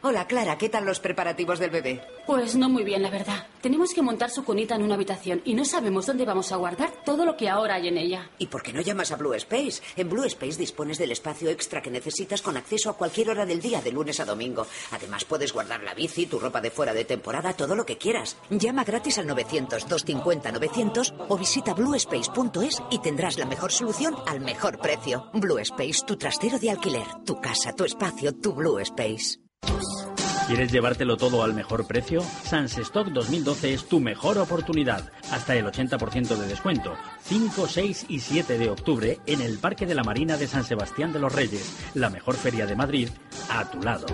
Hola, Clara, ¿qué tal los preparativos del bebé? Pues no muy bien, la verdad. Tenemos que montar su cunita en una habitación y no sabemos dónde vamos a guardar todo lo que ahora hay en ella. ¿Y por qué no llamas a Blue Space? En Blue Space dispones del espacio extra que necesitas con acceso a cualquier hora del día, de lunes a domingo. Además, puedes guardar la bici, tu ropa de fuera de temporada, todo lo que quieras. Llama gratis al 900-250-900 o visita bluespace.es y tendrás la mejor solución al mejor precio. Blue Space, tu trastero de alquiler, tu casa, tu espacio, tu Blue Space. ¿Quieres llevártelo todo al mejor precio? Stock 2012 es tu mejor oportunidad. Hasta el 80% de descuento. 5, 6 y 7 de octubre en el Parque de la Marina de San Sebastián de los Reyes, la mejor feria de Madrid, a tu lado.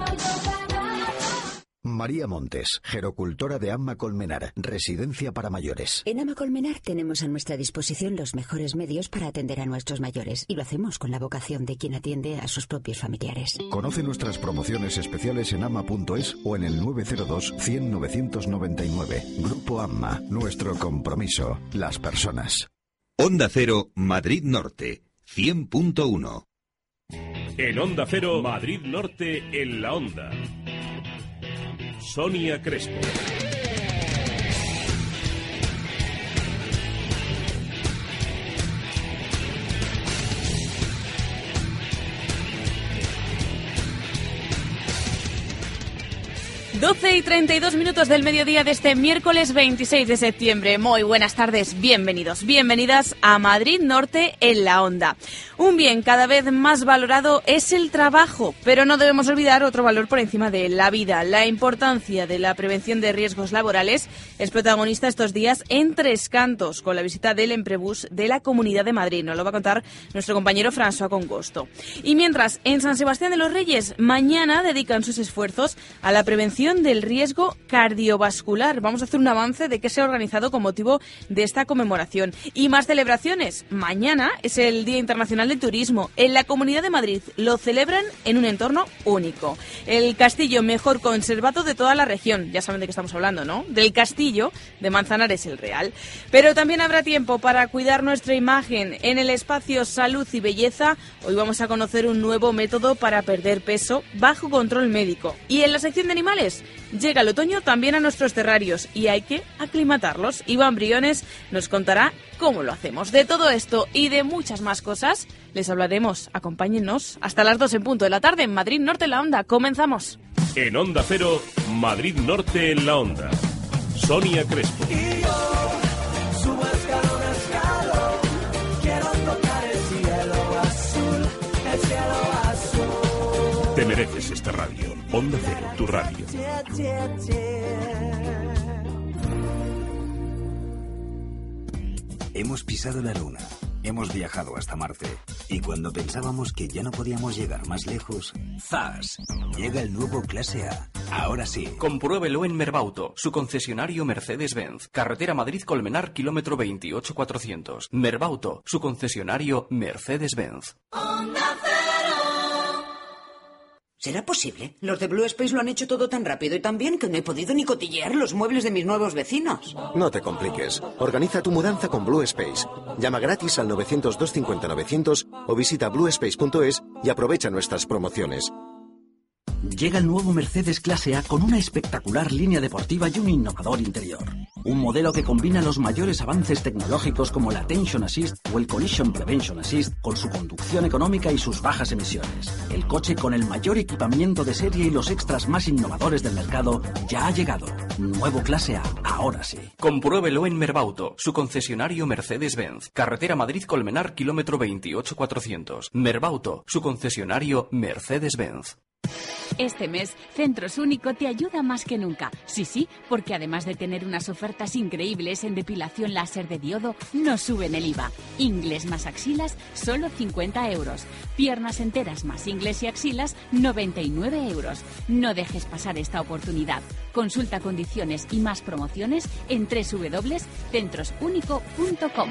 María Montes, gerocultora de Amma Colmenar, residencia para mayores. En Amma Colmenar tenemos a nuestra disposición los mejores medios para atender a nuestros mayores y lo hacemos con la vocación de quien atiende a sus propios familiares. Conoce nuestras promociones especiales en ama.es o en el 902 100 999. Grupo Amma, nuestro compromiso, las personas. Onda Cero, Madrid Norte, 100.1. En Onda Cero, Madrid Norte, en la Onda. Sonia Crespo. 12 y 32 minutos del mediodía de este miércoles 26 de septiembre. Muy buenas tardes, bienvenidos, bienvenidas a Madrid Norte en la Onda. Un bien cada vez más valorado es el trabajo, pero no debemos olvidar otro valor por encima de la vida. La importancia de la prevención de riesgos laborales es protagonista estos días en Tres Cantos, con la visita del Emprebus de la Comunidad de Madrid. Nos lo va a contar nuestro compañero François Congosto. Y mientras, en San Sebastián de los Reyes, mañana dedican sus esfuerzos a la prevención del riesgo cardiovascular. Vamos a hacer un avance de qué se ha organizado con motivo de esta conmemoración. Y más celebraciones. Mañana es el Día Internacional del Turismo. En la Comunidad de Madrid lo celebran en un entorno único. El castillo mejor conservado de toda la región. Ya saben de qué estamos hablando, ¿no? Del castillo de Manzanares el Real. Pero también habrá tiempo para cuidar nuestra imagen en el espacio Salud y Belleza. Hoy vamos a conocer un nuevo método para perder peso bajo control médico. Y en la sección de animales Llega el otoño también a nuestros terrarios y hay que aclimatarlos. Iván Briones nos contará cómo lo hacemos. De todo esto y de muchas más cosas les hablaremos. Acompáñennos hasta las 2 en punto de la tarde en Madrid Norte en la Onda. Comenzamos. En Onda Cero, Madrid Norte en la Onda. Sonia Crespo. Te mereces esta radio. Onda Cero, tu radio. Hemos pisado la luna, hemos viajado hasta Marte y cuando pensábamos que ya no podíamos llegar más lejos, ¡zas! Llega el nuevo Clase A. Ahora sí. Compruébelo en Merbauto, su concesionario Mercedes-Benz. Carretera Madrid-Colmenar, kilómetro 28400. Merbauto, su concesionario Mercedes-Benz. ¿Será posible? Los de Blue Space lo han hecho todo tan rápido y tan bien que no he podido ni cotillear los muebles de mis nuevos vecinos. No te compliques. Organiza tu mudanza con Blue Space. Llama gratis al 900-250-900 o visita bluespace.es y aprovecha nuestras promociones. Llega el nuevo Mercedes Clase A con una espectacular línea deportiva y un innovador interior. Un modelo que combina los mayores avances tecnológicos como el Attention Assist o el Collision Prevention Assist con su conducción económica y sus bajas emisiones. El coche con el mayor equipamiento de serie y los extras más innovadores del mercado ya ha llegado. Nuevo Clase A, ahora sí. Compruébelo en Merbauto, su concesionario Mercedes-Benz. Carretera Madrid-Colmenar, kilómetro 28400. Merbauto, su concesionario Mercedes-Benz. Este mes, Centros Único te ayuda más que nunca. Sí, sí, porque además de tener unas ofertas increíbles en depilación láser de diodo, no suben el IVA. Ingles más axilas, solo 50 euros. Piernas enteras más ingles y axilas, 99 euros. No dejes pasar esta oportunidad. Consulta condiciones y más promociones en www.centrosunico.com.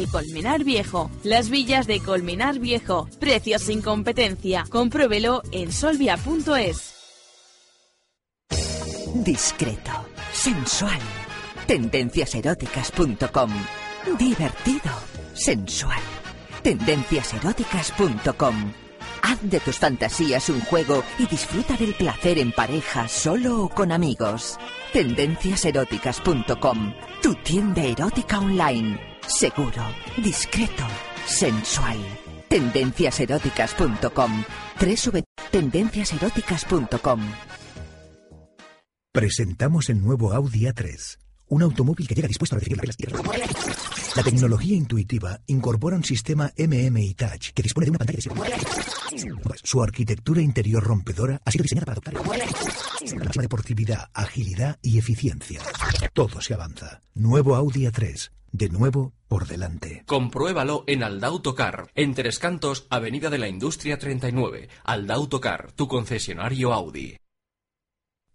Colmenar Viejo. Las villas de Colmenar Viejo. Precios sin competencia. Compruébelo en solvia.es. Discreto, sensual. Tendenciaseróticas.com. Divertido, sensual. Tendenciaseróticas.com. Haz de tus fantasías un juego y disfruta del placer en pareja, solo o con amigos. Tendenciaseróticas.com. Tu tienda erótica online. Seguro, discreto, sensual. Tendenciaseróticas.com. Tendenciaseróticas.com. Presentamos el nuevo Audi A3, un automóvil que llega dispuesto a recibir las reglas La tecnología intuitiva incorpora un sistema MMI Touch que dispone de una pantalla de 7 Su arquitectura interior rompedora ha sido diseñada para adoptar la máxima deportividad, agilidad y eficiencia. Todo se avanza. Nuevo Audi A3 de nuevo por delante. Compruébalo en Aldautocar, en Tres Cantos, Avenida de la Industria 39. Aldautocar, tu concesionario Audi.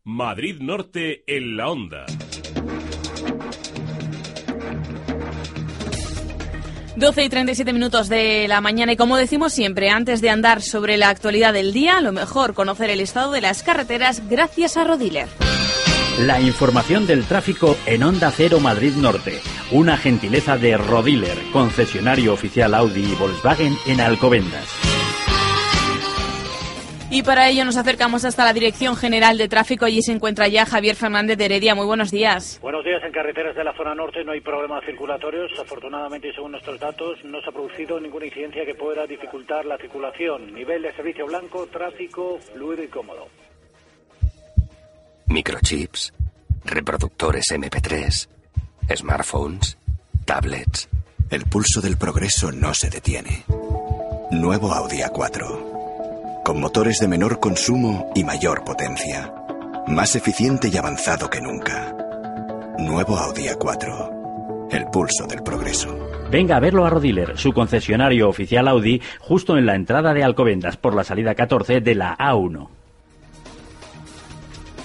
Madrid Norte en la onda. 12 y 37 minutos de la mañana y como decimos siempre, antes de andar sobre la actualidad del día, lo mejor conocer el estado de las carreteras gracias a Rodiler. La información del tráfico en Onda Cero Madrid Norte. Una gentileza de Rodiler, concesionario oficial Audi y Volkswagen en Alcobendas. Y para ello nos acercamos hasta la Dirección General de Tráfico. Allí se encuentra ya Javier Fernández de Heredia. Muy buenos días. Buenos días. En carreteras de la zona norte no hay problemas circulatorios. Afortunadamente, y según nuestros datos, no se ha producido ninguna incidencia que pueda dificultar la circulación. Nivel de servicio blanco, tráfico fluido y cómodo microchips, reproductores MP3, smartphones, tablets. El pulso del progreso no se detiene. Nuevo Audi A4. Con motores de menor consumo y mayor potencia. Más eficiente y avanzado que nunca. Nuevo Audi A4. El pulso del progreso. Venga a verlo a Rodiler, su concesionario oficial Audi, justo en la entrada de Alcobendas por la salida 14 de la A1.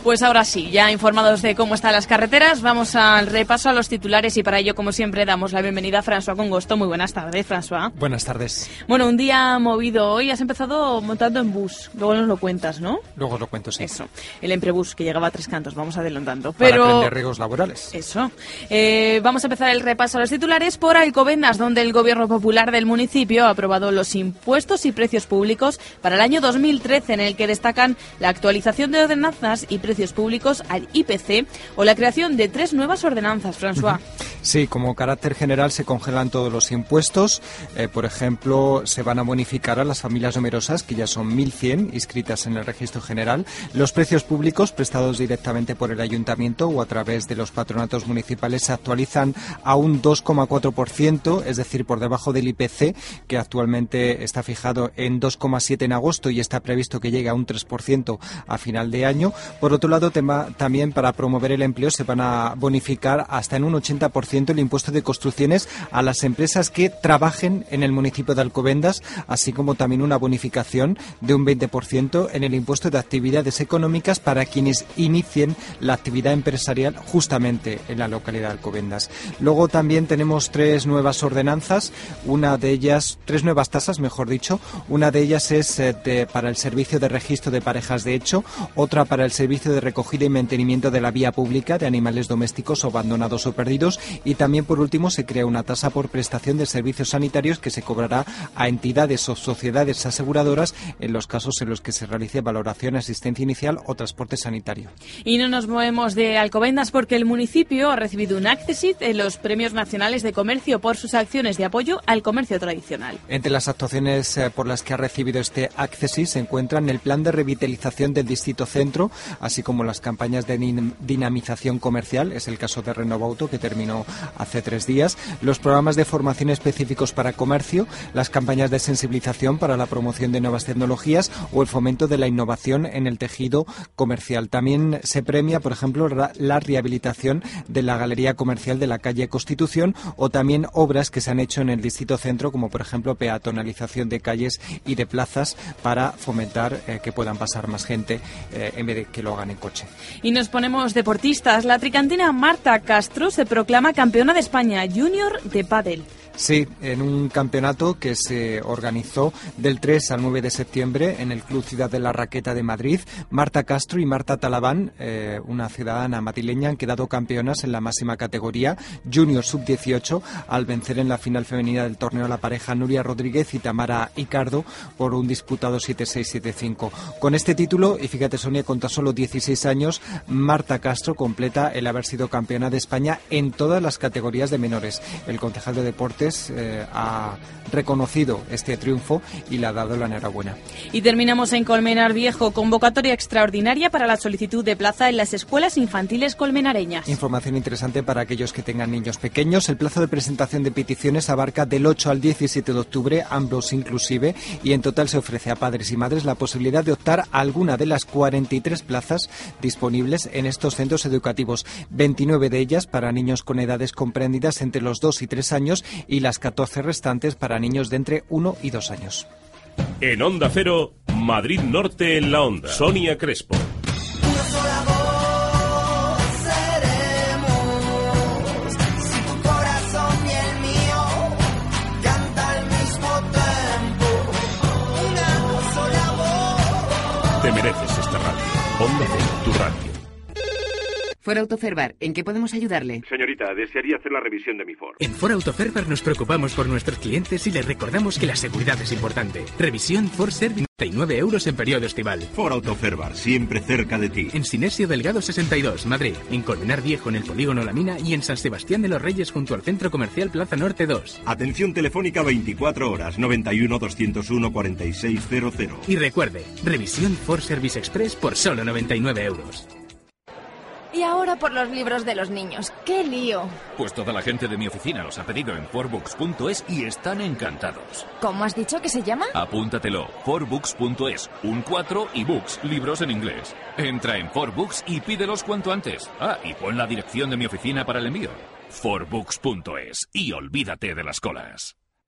Pues ahora sí, ya informados de cómo están las carreteras, vamos al repaso a los titulares y para ello, como siempre, damos la bienvenida a François Congosto. Muy buenas tardes, François. Buenas tardes. Bueno, un día movido hoy. Has empezado montando en bus. Luego nos lo cuentas, ¿no? Luego os lo cuento, sí. Eso. El Emprebus, que llegaba a tres cantos. Vamos adelantando. Pero... Para aprender riesgos laborales. Eso. Eh, vamos a empezar el repaso a los titulares por Alcobendas, donde el Gobierno Popular del municipio ha aprobado los impuestos y precios públicos para el año 2013, en el que destacan la actualización de ordenanzas y precios públicos al IPC o la creación de tres nuevas ordenanzas, François. Sí, como carácter general se congelan todos los impuestos. Eh, por ejemplo, se van a bonificar a las familias numerosas, que ya son 1.100 inscritas en el registro general, los precios públicos prestados directamente por el ayuntamiento o a través de los patronatos municipales se actualizan a un 2,4%, es decir, por debajo del IPC, que actualmente está fijado en 2,7 en agosto y está previsto que llegue a un 3% a final de año. Otro lado, también para promover el empleo se van a bonificar hasta en un 80% el impuesto de construcciones a las empresas que trabajen en el municipio de Alcobendas, así como también una bonificación de un 20% en el impuesto de actividades económicas para quienes inicien la actividad empresarial justamente en la localidad de Alcobendas. Luego también tenemos tres nuevas ordenanzas, una de ellas, tres nuevas tasas, mejor dicho, una de ellas es eh, para el servicio de registro de parejas de hecho, otra para el servicio servicio de recogida y mantenimiento de la vía pública de animales domésticos abandonados o perdidos y también por último se crea una tasa por prestación de servicios sanitarios que se cobrará a entidades o sociedades aseguradoras en los casos en los que se realice valoración, asistencia inicial o transporte sanitario. Y no nos movemos de Alcobendas porque el municipio ha recibido un Accessit en los premios nacionales de comercio por sus acciones de apoyo al comercio tradicional. Entre las actuaciones eh, por las que ha recibido este Accessit se encuentran el plan de revitalización del distrito centro, así como las campañas de dinamización comercial, es el caso de Renovauto que terminó hace tres días, los programas de formación específicos para comercio, las campañas de sensibilización para la promoción de nuevas tecnologías o el fomento de la innovación en el tejido comercial. También se premia, por ejemplo, la rehabilitación de la galería comercial de la calle Constitución o también obras que se han hecho en el distrito centro, como por ejemplo peatonalización de calles y de plazas para fomentar eh, que puedan pasar más gente eh, en vez de que lo hagan coche. Y nos ponemos deportistas. La tricantina Marta Castro se proclama campeona de España junior de pádel. Sí, en un campeonato que se organizó del 3 al 9 de septiembre en el Club Ciudad de la Raqueta de Madrid. Marta Castro y Marta Talabán, eh, una ciudadana madrileña, han quedado campeonas en la máxima categoría Junior Sub-18 al vencer en la final femenina del torneo a la pareja Nuria Rodríguez y Tamara Icardo por un disputado 7-6-7-5. Con este título, y fíjate Sonia, con tan solo 16 años, Marta Castro completa el haber sido campeona de España en todas las categorías de menores. El concejal de deportes eh, ha reconocido este triunfo y le ha dado la enhorabuena. Y terminamos en Colmenar Viejo, convocatoria extraordinaria para la solicitud de plaza en las escuelas infantiles colmenareñas. Información interesante para aquellos que tengan niños pequeños. El plazo de presentación de peticiones abarca del 8 al 17 de octubre, ambos inclusive, y en total se ofrece a padres y madres la posibilidad de optar a alguna de las 43 plazas disponibles en estos centros educativos, 29 de ellas para niños con edades comprendidas entre los 2 y 3 años y las 14 restantes para niños de entre 1 y 2 años. En Onda Cero, Madrid Norte en la Onda. Sonia Crespo. For Autoferbar, ¿en qué podemos ayudarle? Señorita, desearía hacer la revisión de mi Ford. En For Autoferbar nos preocupamos por nuestros clientes y les recordamos que la seguridad es importante. Revisión Ford Service 39 euros en periodo estival. For Autoferbar, siempre cerca de ti. En Sinesio Delgado 62, Madrid. En Colmenar Viejo, en el Polígono La Mina. Y en San Sebastián de los Reyes, junto al Centro Comercial Plaza Norte 2. Atención telefónica 24 horas, 91 201 4600. Y recuerde, revisión Ford Service Express por solo 99 euros. Y ahora por los libros de los niños. ¡Qué lío! Pues toda la gente de mi oficina los ha pedido en forbooks.es y están encantados. ¿Cómo has dicho que se llama? Apúntatelo. forbooks.es. Un 4 y books, libros en inglés. Entra en forbooks y pídelos cuanto antes. Ah, y pon la dirección de mi oficina para el envío. forbooks.es. Y olvídate de las colas.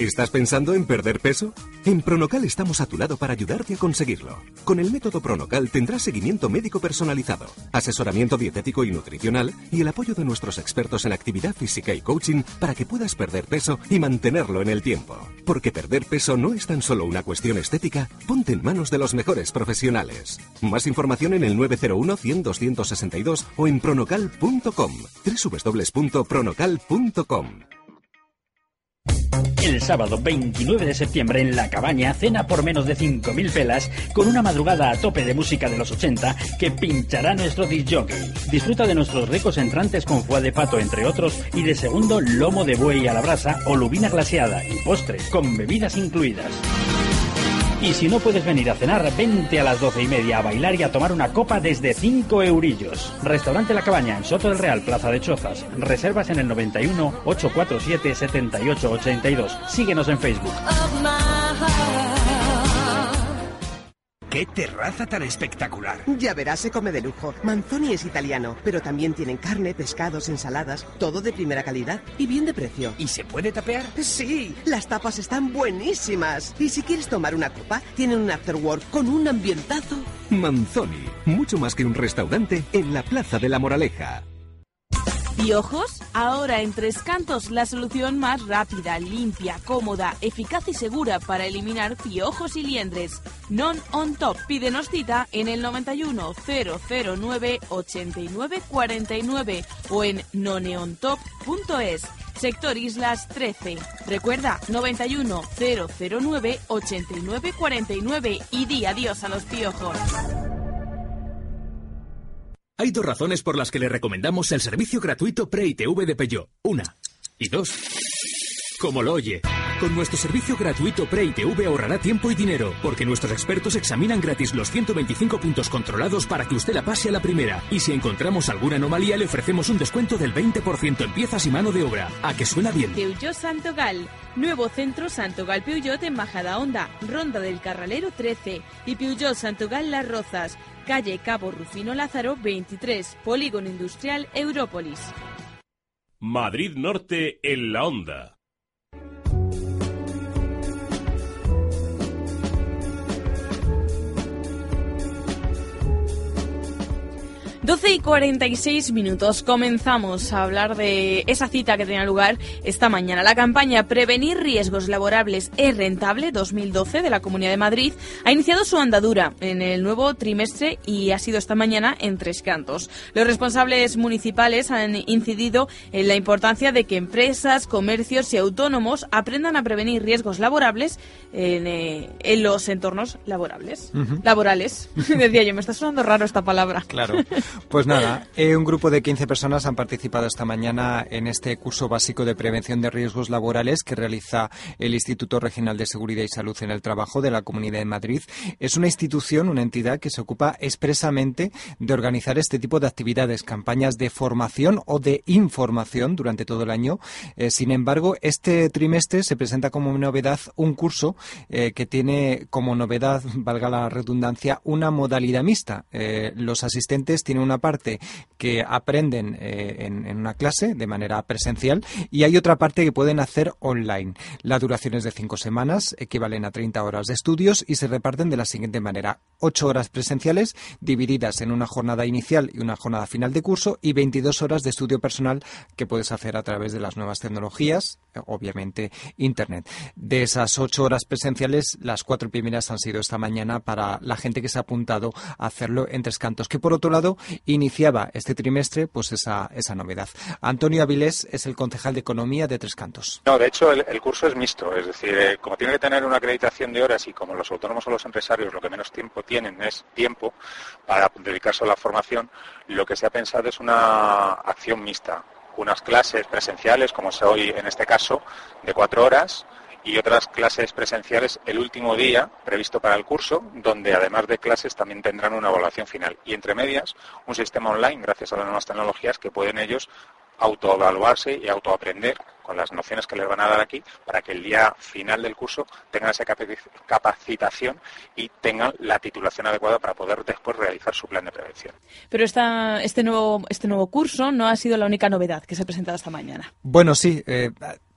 ¿Estás pensando en perder peso? En Pronocal estamos a tu lado para ayudarte a conseguirlo. Con el método Pronocal tendrás seguimiento médico personalizado, asesoramiento dietético y nutricional y el apoyo de nuestros expertos en actividad física y coaching para que puedas perder peso y mantenerlo en el tiempo. Porque perder peso no es tan solo una cuestión estética, ponte en manos de los mejores profesionales. Más información en el 901 100 262 o en pronocal.com. www.pronocal.com. El sábado 29 de septiembre en La Cabaña, cena por menos de 5.000 pelas con una madrugada a tope de música de los 80 que pinchará nuestro disjockey. Disfruta de nuestros ricos entrantes con foie de pato, entre otros, y de segundo lomo de buey a la brasa o lubina glaseada y postres con bebidas incluidas. Y si no puedes venir a cenar, vente a las doce y media a bailar y a tomar una copa desde 5 eurillos. Restaurante La Cabaña en Soto del Real, Plaza de Chozas. Reservas en el 91 847 7882. Síguenos en Facebook. ¡Qué terraza tan espectacular! Ya verás, se come de lujo. Manzoni es italiano, pero también tienen carne, pescados, ensaladas, todo de primera calidad y bien de precio. ¿Y se puede tapear? Sí, las tapas están buenísimas. Y si quieres tomar una copa, tienen un afterwork con un ambientazo. Manzoni, mucho más que un restaurante en la Plaza de la Moraleja. ¿Piojos? Ahora en Tres Cantos la solución más rápida, limpia, cómoda, eficaz y segura para eliminar piojos y liendres. Non on top. Pídenos cita en el 91 009 89 49 o en noneontop.es. Sector Islas 13. Recuerda 91 009 89 49 y di adiós a los piojos. Hay dos razones por las que le recomendamos el servicio gratuito Pre-ITV de Peugeot. Una. Y dos. Como lo oye. Con nuestro servicio gratuito Pre-ITV ahorrará tiempo y dinero, porque nuestros expertos examinan gratis los 125 puntos controlados para que usted la pase a la primera. Y si encontramos alguna anomalía, le ofrecemos un descuento del 20% en piezas y mano de obra. ¿A que suena bien? Peugeot Santogal. Nuevo centro Santogal Peugeot en Majada Honda, Ronda del Carralero 13 y Peugeot Santogal Las Rozas, calle Cabo Rufino Lázaro 23, Polígono Industrial Európolis. Madrid Norte en la onda. 12 y 46 minutos. Comenzamos a hablar de esa cita que tenía lugar esta mañana. La campaña Prevenir riesgos laborables es rentable 2012 de la Comunidad de Madrid ha iniciado su andadura en el nuevo trimestre y ha sido esta mañana en Tres Cantos. Los responsables municipales han incidido en la importancia de que empresas, comercios y autónomos aprendan a prevenir riesgos laborables en, eh, en los entornos laborables. Laborales. Decía yo, me está sonando raro esta palabra. Claro. Pues nada, eh, un grupo de 15 personas han participado esta mañana en este curso básico de prevención de riesgos laborales que realiza el Instituto Regional de Seguridad y Salud en el Trabajo de la Comunidad de Madrid. Es una institución, una entidad que se ocupa expresamente de organizar este tipo de actividades, campañas de formación o de información durante todo el año. Eh, sin embargo, este trimestre se presenta como novedad un curso eh, que tiene como novedad, valga la redundancia, una modalidad mixta. Los asistentes tienen una parte que aprenden eh, en, una clase de manera presencial y hay otra parte que pueden hacer online. La duración es de cinco semanas, equivalen a 30 horas de estudios y se reparten de la siguiente manera. 8 horas presenciales divididas en una jornada inicial y una jornada final de curso y 22 horas de estudio personal que puedes hacer a través de las nuevas tecnologías, eh, obviamente Internet. De esas 8 horas presenciales, las cuatro primeras han sido esta mañana para la gente que se ha apuntado a hacerlo en Tres Cantos, que por otro lado iniciaba este trimestre pues esa, esa novedad. Antonio Avilés es el concejal de Economía de Tres Cantos. No, de hecho el, curso es mixto, es decir, eh, como tiene que tener una acreditación de horas y como los autónomos o los empresarios lo que menos tiempo tienen es tiempo para dedicarse a la formación, lo que se ha pensado es una acción mixta, unas clases presenciales, como es hoy en este caso, de cuatro horas, y otras clases presenciales el último día previsto para el curso, donde además de clases también tendrán una evaluación final. Y entre medias, un sistema online, gracias a las nuevas tecnologías, que pueden ellos autoevaluarse y autoaprender con las nociones que les van a dar aquí para que el día final del curso tengan esa capaci- capacitación y tengan la titulación adecuada para poder después realizar su plan de prevención. Pero esta, este, nuevo, este nuevo curso no ha sido la única novedad que se ha presentado esta mañana. Bueno, sí. eh,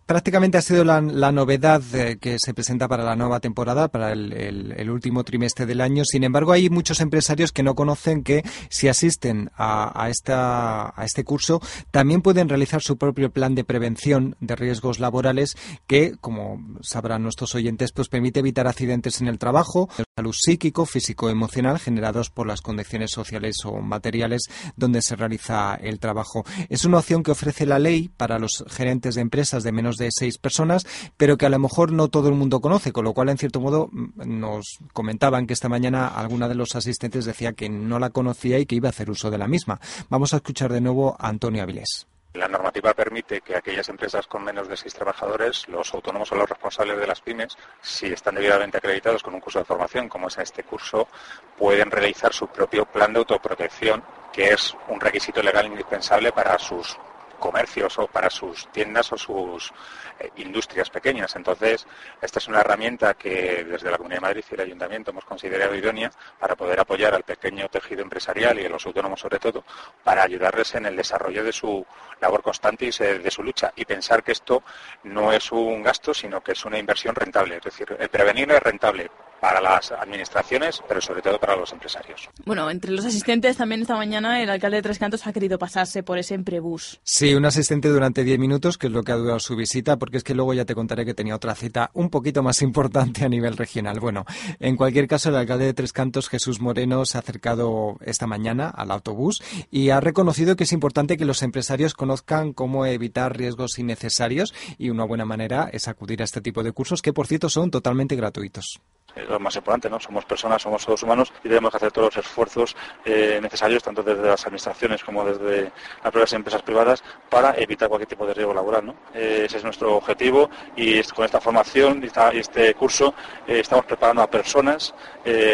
Prácticamente ha sido la, la novedad eh, que se presenta para la nueva temporada, para el, el- el último trimestre del año. Sin embargo, hay muchos empresarios que no conocen que si asisten a, a esta, a este curso, también pueden realizar su propio plan de prevención de riesgos laborales que, como sabrán nuestros oyentes, pues permite evitar accidentes en el trabajo, salud psíquico, físico, emocional generados por las condiciones sociales o materiales donde se realiza el trabajo. Es una opción que ofrece la ley para los gerentes de empresas de menos de seis personas, pero que a lo mejor no todo el mundo conoce, con lo cual, en cierto modo, mm, nos comentaban que esta mañana alguna de los asistentes decía que no la conocía y que iba a hacer uso de la misma. Vamos a escuchar de nuevo a Antonio Avilés. La normativa permite que aquellas empresas con menos de seis trabajadores, los autónomos o los responsables de las pymes, si están debidamente acreditados con un curso de formación, como es este curso, pueden realizar su propio plan de autoprotección, que es un requisito legal indispensable para sus comercios o para sus tiendas o sus eh, industrias pequeñas. Entonces, esta es una herramienta que desde la Comunidad de Madrid y el Ayuntamiento hemos considerado idónea para poder apoyar al pequeño tejido empresarial y a los autónomos sobre todo, para ayudarles en el desarrollo de su labor constante y de su lucha. Y pensar que esto no es un gasto, sino que es una inversión rentable. Es decir, el prevenir es rentable para las administraciones, pero sobre todo para los empresarios. Bueno, entre los asistentes también esta mañana el alcalde de Tres Cantos ha querido pasarse por ese Emprebus. Sí, un asistente durante 10 minutos, que es lo que ha durado su visita, porque es que luego ya te contaré que tenía otra cita un poquito más importante a nivel regional. Bueno, en cualquier caso, el alcalde de Tres Cantos, Jesús Moreno, se ha acercado esta mañana al autobús y ha reconocido que es importante que los empresarios conozcan cómo evitar riesgos innecesarios y una buena manera es acudir a este tipo de cursos que, por cierto, son totalmente gratuitos lo más importante, ¿no? Somos personas, somos todos humanos y debemos hacer todos los esfuerzos eh, necesarios, tanto desde las administraciones como desde las propias empresas privadas, para evitar cualquier tipo de riesgo laboral, ¿no? Eh, ese es nuestro objetivo y con esta formación y este curso eh, estamos preparando a personas,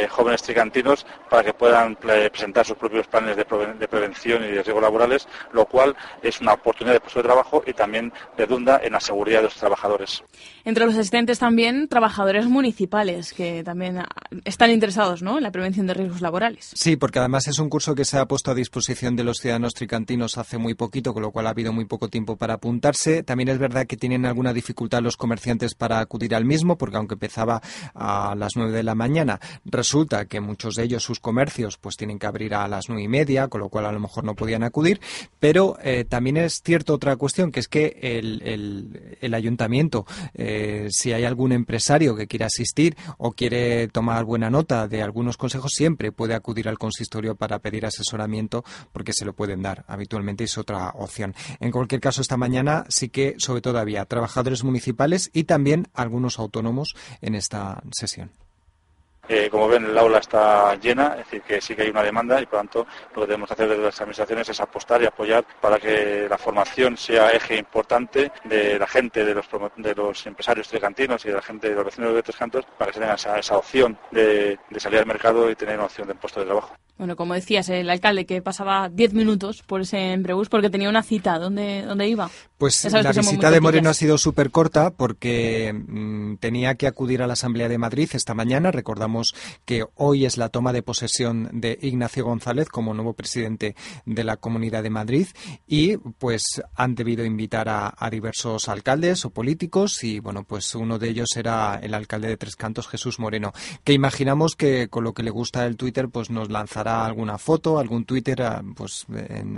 jóvenes tricantinos, para que puedan presentar sus propios planes de, prevención y de riesgos laborales, lo cual es una oportunidad de puesto de trabajo y también redunda en la seguridad de los trabajadores. Entre los asistentes también trabajadores municipales que también están interesados ¿no? en la prevención de riesgos laborales. Sí, porque además es un curso que se ha puesto a disposición de los ciudadanos tricantinos hace muy poquito, con lo cual ha habido muy poco tiempo para apuntarse. También es verdad que tienen alguna dificultad los comerciantes para acudir al mismo, porque aunque empezaba a las nueve de la mañana, resulta que muchos de ellos, sus comercios, pues tienen que abrir a las nueve y media, con lo cual a lo mejor no podían acudir. Pero eh, también es cierto otra cuestión, que es que el, el, ayuntamiento, eh, si hay algún empresario que quiera asistir o quiere tomar buena nota de algunos consejos, siempre puede acudir al consistorio para pedir asesoramiento porque se lo pueden dar. Habitualmente es otra opción. En cualquier caso, esta mañana sí que, sobre todo, había trabajadores municipales y también algunos autónomos en esta sesión. Como ven, el aula está llena, es decir, que sí que hay una demanda y, por lo tanto, lo que debemos hacer desde las administraciones es apostar y apoyar para que la formación sea eje importante de la gente, de los, de los empresarios trecantinos y de la gente de los vecinos de Tres Cantos, para que se tengan esa, opción de, de salir al mercado y tener una opción de puesto de trabajo. Bueno, como decías, el alcalde que pasaba 10 minutos por ese embrebús porque tenía una cita. ¿Dónde, dónde iba? Pues la visita de Moreno ha sido súper corta porque mm, tenía que acudir a la Asamblea de Madrid esta mañana. Recordamos que hoy es la toma de posesión de Ignacio González como nuevo presidente de la Comunidad de Madrid y pues han debido invitar a, a diversos alcaldes o políticos y bueno, pues uno de ellos era el alcalde de Tres Cantos, Jesús Moreno, que imaginamos que con lo que le gusta el Twitter pues nos lanzará alguna foto, algún Twitter, ah, pues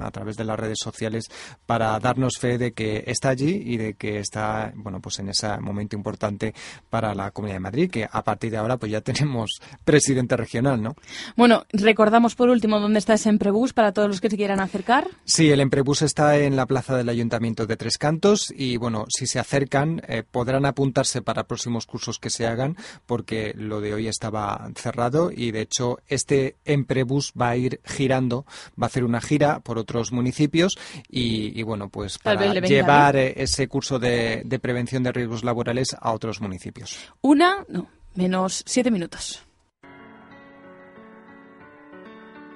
a través de las redes sociales para darnos fe de que está allí y de que está, bueno, pues en ese momento importante para la Comunidad de Madrid, que a partir de ahora pues ya tenemos presidente regional, ¿no? Bueno, recordamos por último dónde está ese Emprebus para todos los que se quieran acercar. Sí, el Emprebus está en la plaza del Ayuntamiento de Tres Cantos y bueno, si se acercan eh, podrán apuntarse para próximos cursos que se hagan porque lo de hoy estaba cerrado y de hecho este Emprebus va a ir girando, va a hacer una gira por otros municipios y, bueno, pues para llevar eh, ese curso de, de prevención de riesgos laborales a otros municipios. Una, no, menos siete minutos.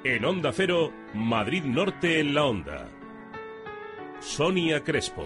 En Onda Cero, Madrid Norte en la Onda. Sonia Crespo.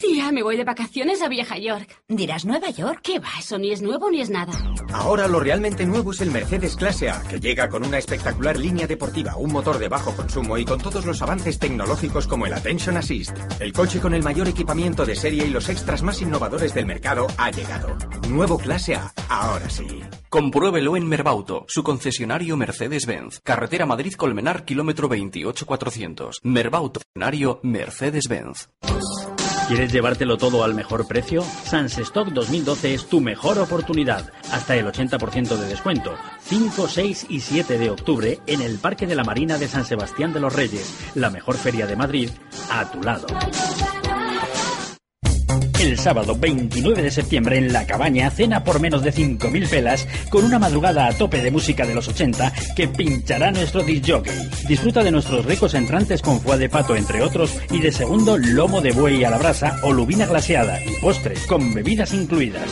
Tía, me voy de vacaciones a Vieja York. ¿Dirás Nueva York? ¿Qué va? Eso ni es nuevo ni es nada. Ahora lo realmente nuevo es el Mercedes Clase A, que llega con una espectacular línea deportiva, un motor de bajo consumo y con todos los avances tecnológicos como el Attention Assist. El coche con el mayor equipamiento de serie y los extras más innovadores del mercado ha llegado. Nuevo Clase A, ahora sí. Compruébelo en Merbauto, su concesionario Mercedes-Benz. Carretera Madrid-Colmenar, kilómetro 28400. Merbauto, concesionario Mercedes-Benz. ¿Quieres llevártelo todo al mejor precio? Sans Stock 2012 es tu mejor oportunidad. Hasta el 80% de descuento. 5, 6 y 7 de octubre en el Parque de la Marina de San Sebastián de los Reyes, la mejor feria de Madrid, a tu lado. El sábado 29 de septiembre en La Cabaña, cena por menos de 5.000 pelas con una madrugada a tope de música de los 80 que pinchará nuestro disc jockey. Disfruta de nuestros ricos entrantes con foie de pato, entre otros, y de segundo lomo de buey a la brasa o lubina glaseada y postre con bebidas incluidas.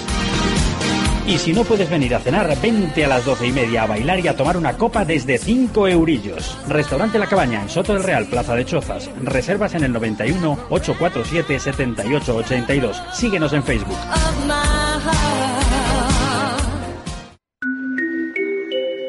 Y si no puedes venir a cenar, vente a las doce y media a bailar y a tomar una copa desde 5 eurillos. Restaurante La Cabaña, en Soto del Real, Plaza de Chozas. Reservas en el 91 847 7882. Síguenos en Facebook.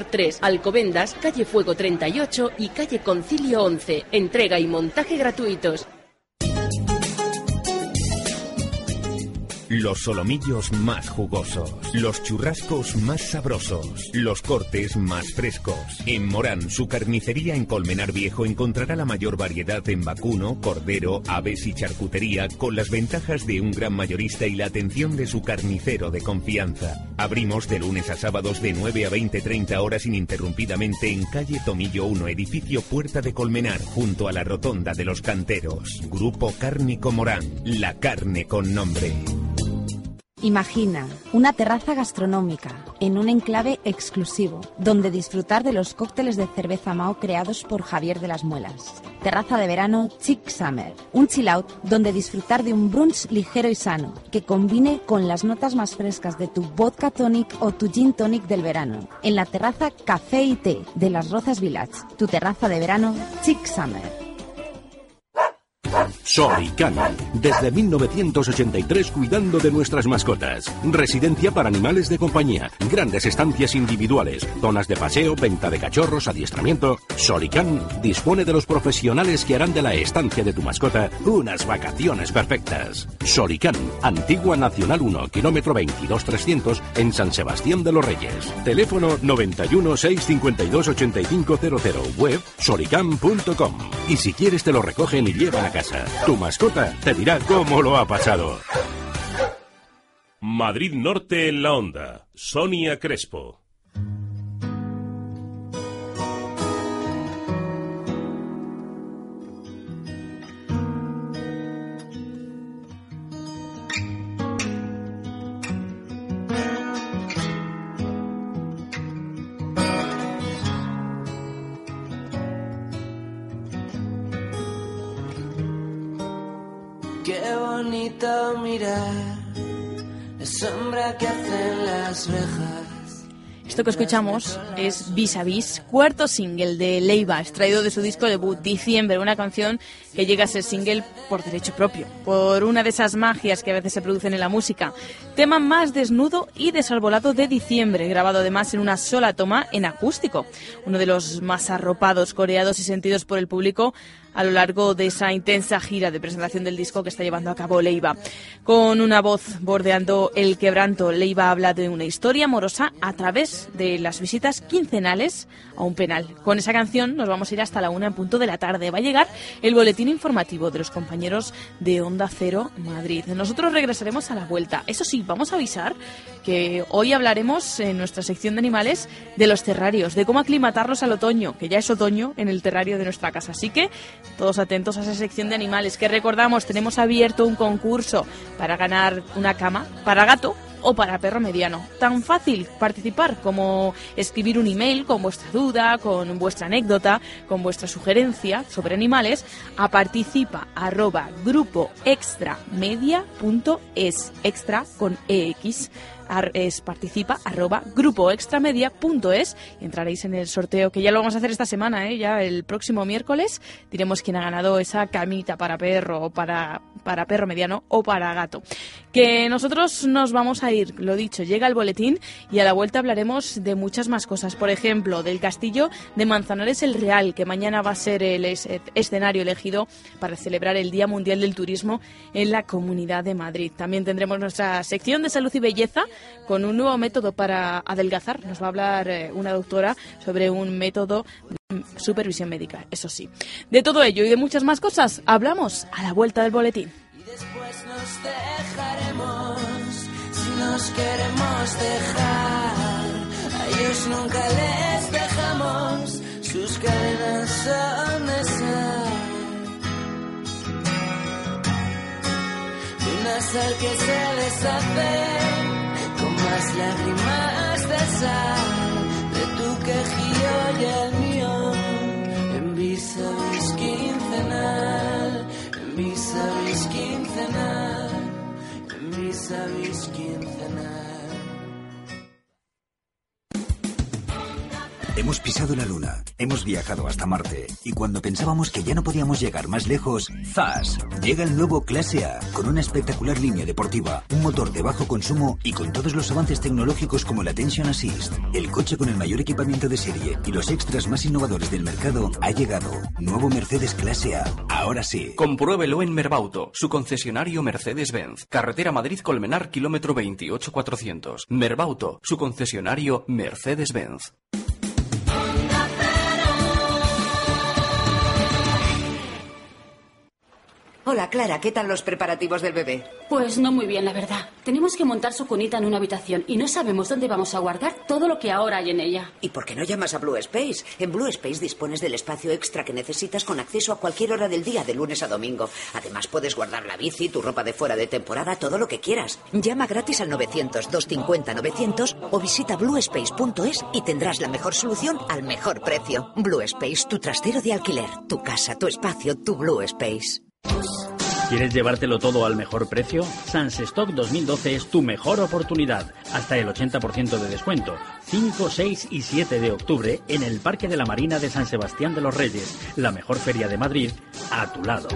3, Alcobendas, calle Fuego 38 y calle Concilio 11. Entrega y montaje gratuitos. Los solomillos más jugosos, los churrascos más sabrosos, los cortes más frescos. En Morán, su carnicería en Colmenar Viejo encontrará la mayor variedad en vacuno, cordero, aves y charcutería con las ventajas de un gran mayorista y la atención de su carnicero de confianza. Abrimos de lunes a sábados de 9 a 20-30 horas ininterrumpidamente en calle Tomillo 1, edificio Puerta de Colmenar, junto a la Rotonda de los Canteros. Grupo Cárnico Morán, la carne con nombre. Imagina una terraza gastronómica en un enclave exclusivo donde disfrutar de los cócteles de cerveza Mao creados por Javier de las Muelas. Terraza de verano Chic Summer, un chill out donde disfrutar de un brunch ligero y sano que combine con las notas más frescas de tu vodka tonic o tu gin tonic del verano. En la terraza Café y Té de las Rozas Village, tu terraza de verano Chic Summer. Solicán. Desde 1983 cuidando de nuestras mascotas. Residencia para animales de compañía. Grandes estancias individuales. Zonas de paseo, venta de cachorros, adiestramiento. Solicán dispone de los profesionales que harán de la estancia de tu mascota unas vacaciones perfectas. Solicán. Antigua Nacional 1, kilómetro 22300 en San Sebastián de los Reyes. Teléfono 91 652 8500. Web solicán.com. Y si quieres te lo recogen y llevan a casa. Tu mascota te dirá cómo lo ha pasado. Madrid Norte en la onda. Sonia Crespo. Esto que escuchamos es Vis a Vis, cuarto single de Leiva, extraído de su disco debut Diciembre, una canción que llega a ser single por derecho propio, por una de esas magias que a veces se producen en la música. Tema más desnudo y desarbolado de Diciembre, grabado además en una sola toma en acústico, uno de los más arropados, coreados y sentidos por el público a lo largo de esa intensa gira de presentación del disco que está llevando a cabo Leiva. Con una voz bordeando el quebranto, Leiva habla de una historia amorosa a través de las visitas quincenales a un penal. Con esa canción nos vamos a ir hasta la una en punto de la tarde. Va a llegar el boletín informativo de los compañeros de Onda Cero Madrid. Nosotros regresaremos a la vuelta. Eso sí, vamos a avisar que hoy hablaremos en nuestra sección de animales de los terrarios, de cómo aclimatarlos al otoño, que ya es otoño en el terrario de nuestra casa. Así que todos atentos a esa sección de animales que recordamos, tenemos abierto un concurso para ganar una cama para gato o para perro mediano. Tan fácil participar como escribir un email con vuestra duda, con vuestra anécdota, con vuestra sugerencia sobre animales a participa arroba grupo extramedia.es extra con ex es participa arroba grupoextramedia.es entraréis en el sorteo que ya lo vamos a hacer esta semana, ¿eh? ya el próximo miércoles diremos quién ha ganado esa camita para perro o para, para perro mediano o para gato. Que nosotros nos vamos a ir, lo dicho, llega el boletín y a la vuelta hablaremos de muchas más cosas. Por ejemplo, del castillo de Manzanares el Real, que mañana va a ser el escenario elegido para celebrar el Día Mundial del Turismo en la Comunidad de Madrid. También tendremos nuestra sección de salud y belleza con un nuevo método para adelgazar. Nos va a hablar eh, una doctora sobre un método de supervisión médica, eso sí. De todo ello y de muchas más cosas hablamos a la vuelta del boletín. Después nos dejaremos si nos queremos dejar. A ellos nunca les dejamos, sus cadenas son esas. Una sal que se deshace con más lágrimas de sal de tu quejío y el mío en vis vis a vis quincenal. Hemos pisado la Luna, hemos viajado hasta Marte y cuando pensábamos que ya no podíamos llegar más lejos, ¡zas! Llega el nuevo Clase A con una espectacular línea deportiva, un motor de bajo consumo y con todos los avances tecnológicos como la Tension Assist. El coche con el mayor equipamiento de serie y los extras más innovadores del mercado ha llegado. Nuevo Mercedes Clase A. Ahora sí. Compruébelo en Merbauto, su concesionario Mercedes-Benz. Carretera Madrid-Colmenar, kilómetro 28400. Merbauto, su concesionario Mercedes-Benz. Hola, Clara, ¿qué tal los preparativos del bebé? Pues no muy bien, la verdad. Tenemos que montar su cunita en una habitación y no sabemos dónde vamos a guardar todo lo que ahora hay en ella. ¿Y por qué no llamas a Blue Space? En Blue Space dispones del espacio extra que necesitas con acceso a cualquier hora del día, de lunes a domingo. Además, puedes guardar la bici, tu ropa de fuera de temporada, todo lo que quieras. Llama gratis al 900-250-900 o visita bluespace.es y tendrás la mejor solución al mejor precio. Blue Space, tu trastero de alquiler, tu casa, tu espacio, tu Blue Space. ¿Quieres llevártelo todo al mejor precio? Sans Stock 2012 es tu mejor oportunidad. Hasta el 80% de descuento. 5, 6 y 7 de octubre en el Parque de la Marina de San Sebastián de los Reyes, la mejor feria de Madrid, a tu lado.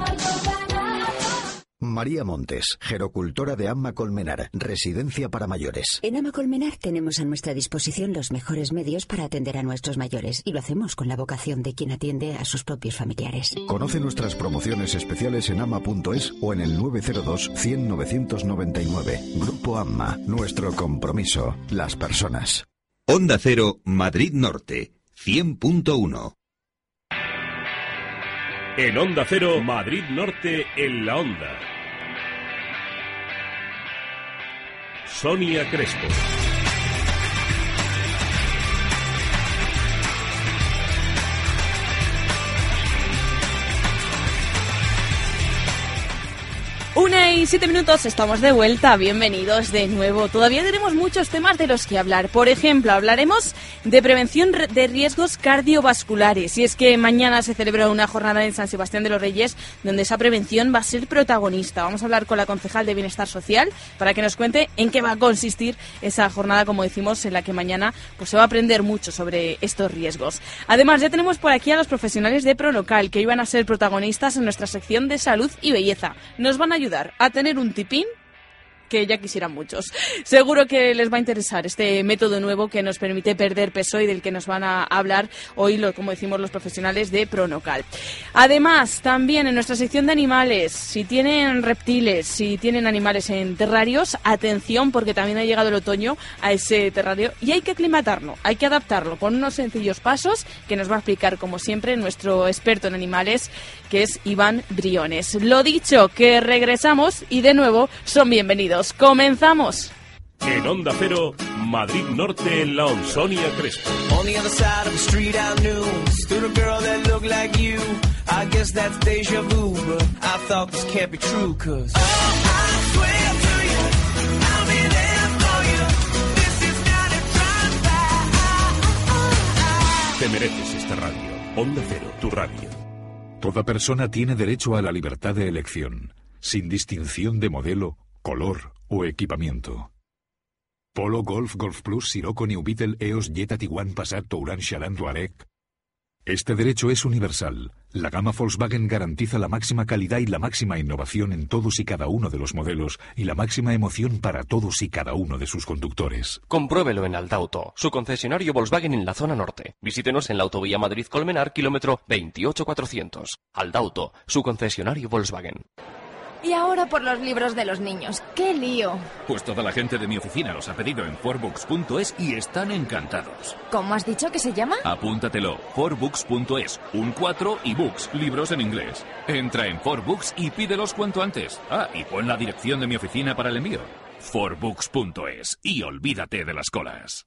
María Montes, gerocultora de Amma Colmenar, residencia para mayores. En Ama Colmenar tenemos a nuestra disposición los mejores medios para atender a nuestros mayores y lo hacemos con la vocación de quien atiende a sus propios familiares. Conoce nuestras promociones especiales en ama.es o en el 902 100 999. Grupo Amma, nuestro compromiso, las personas. Onda Cero, Madrid Norte, 100.1. En Onda Cero, Madrid Norte, en la Onda. Sonia Crespo. Una y siete minutos, estamos de vuelta, bienvenidos de nuevo. Todavía tenemos muchos temas de los que hablar. Por ejemplo, hablaremos de prevención de riesgos cardiovasculares. Y es que mañana se celebra una jornada en San Sebastián de los Reyes donde esa prevención va a ser protagonista. Vamos a hablar con la concejal de Bienestar Social para que nos cuente en qué va a consistir esa jornada, como decimos, en la que mañana pues, se va a aprender mucho sobre estos riesgos. Además, ya tenemos por aquí a los profesionales de Prolocal que iban a ser protagonistas en nuestra sección de salud y belleza. Nos van a ayudar a tener un tipín que ya quisieran muchos. Seguro que les va a interesar este método nuevo que nos permite perder peso y del que nos van a hablar hoy, como decimos los profesionales de Pronocal. Además, también en nuestra sección de animales, si tienen reptiles, si tienen animales en terrarios, atención porque también ha llegado el otoño a ese terrario y hay que aclimatarlo, hay que adaptarlo con unos sencillos pasos que nos va a explicar, como siempre, nuestro experto en animales, que es Iván Briones. Lo dicho, que regresamos y de nuevo son bienvenidos. Comenzamos. En Onda Cero, Madrid Norte, en la Onda. Sonia Crespo. On the other side of the street I knew stood a girl that looked like you. I guess that's deja vu, but I thought this can't be true, cause I swear to you, I'll be there for you. This is not a drive-by. Te mereces esta radio. Onda Cero, tu radio. Toda persona tiene derecho a la libertad de elección, sin distinción de modelo, color o equipamiento. Polo, Golf, Golf Plus, Sirocco, New Beetle, EOS, Jetta, Tiguan, Passat, Touran, Charan, Touareg. Este derecho es universal. La gama Volkswagen garantiza la máxima calidad y la máxima innovación en todos y cada uno de los modelos y la máxima emoción para todos y cada uno de sus conductores. Compruébelo en Aldauto, su concesionario Volkswagen en la zona norte. Visítenos en la autovía Madrid-Colmenar, kilómetro 28400. Aldauto, su concesionario Volkswagen. Y ahora por los libros de los niños. ¡Qué lío! Pues toda la gente de mi oficina los ha pedido en forbooks.es y están encantados. ¿Cómo has dicho que se llama? Apúntatelo. forbooks.es. Un 4 y books, libros en inglés. Entra en forbooks y pídelos cuanto antes. Ah, y pon la dirección de mi oficina para el envío. forbooks.es. Y olvídate de las colas.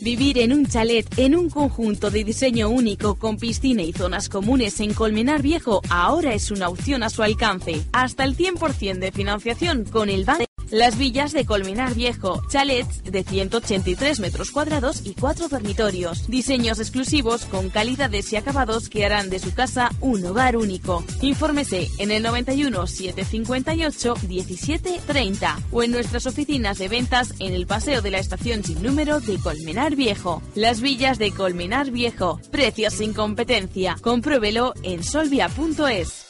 Vivir en un chalet en un conjunto de diseño único con piscina y zonas comunes en Colmenar Viejo ahora es una opción a su alcance. Hasta el 100% de financiación con el Banco. Las villas de Colmenar Viejo, chalets de 183 metros cuadrados y cuatro dormitorios. Diseños exclusivos con calidades y acabados que harán de su casa un hogar único. Infórmese en el 91 758 17 30 o en nuestras oficinas de ventas en el Paseo de la Estación sin número de Colmenar Viejo. Las villas de Colmenar Viejo. Precios sin competencia. Compruébelo en solvia.es.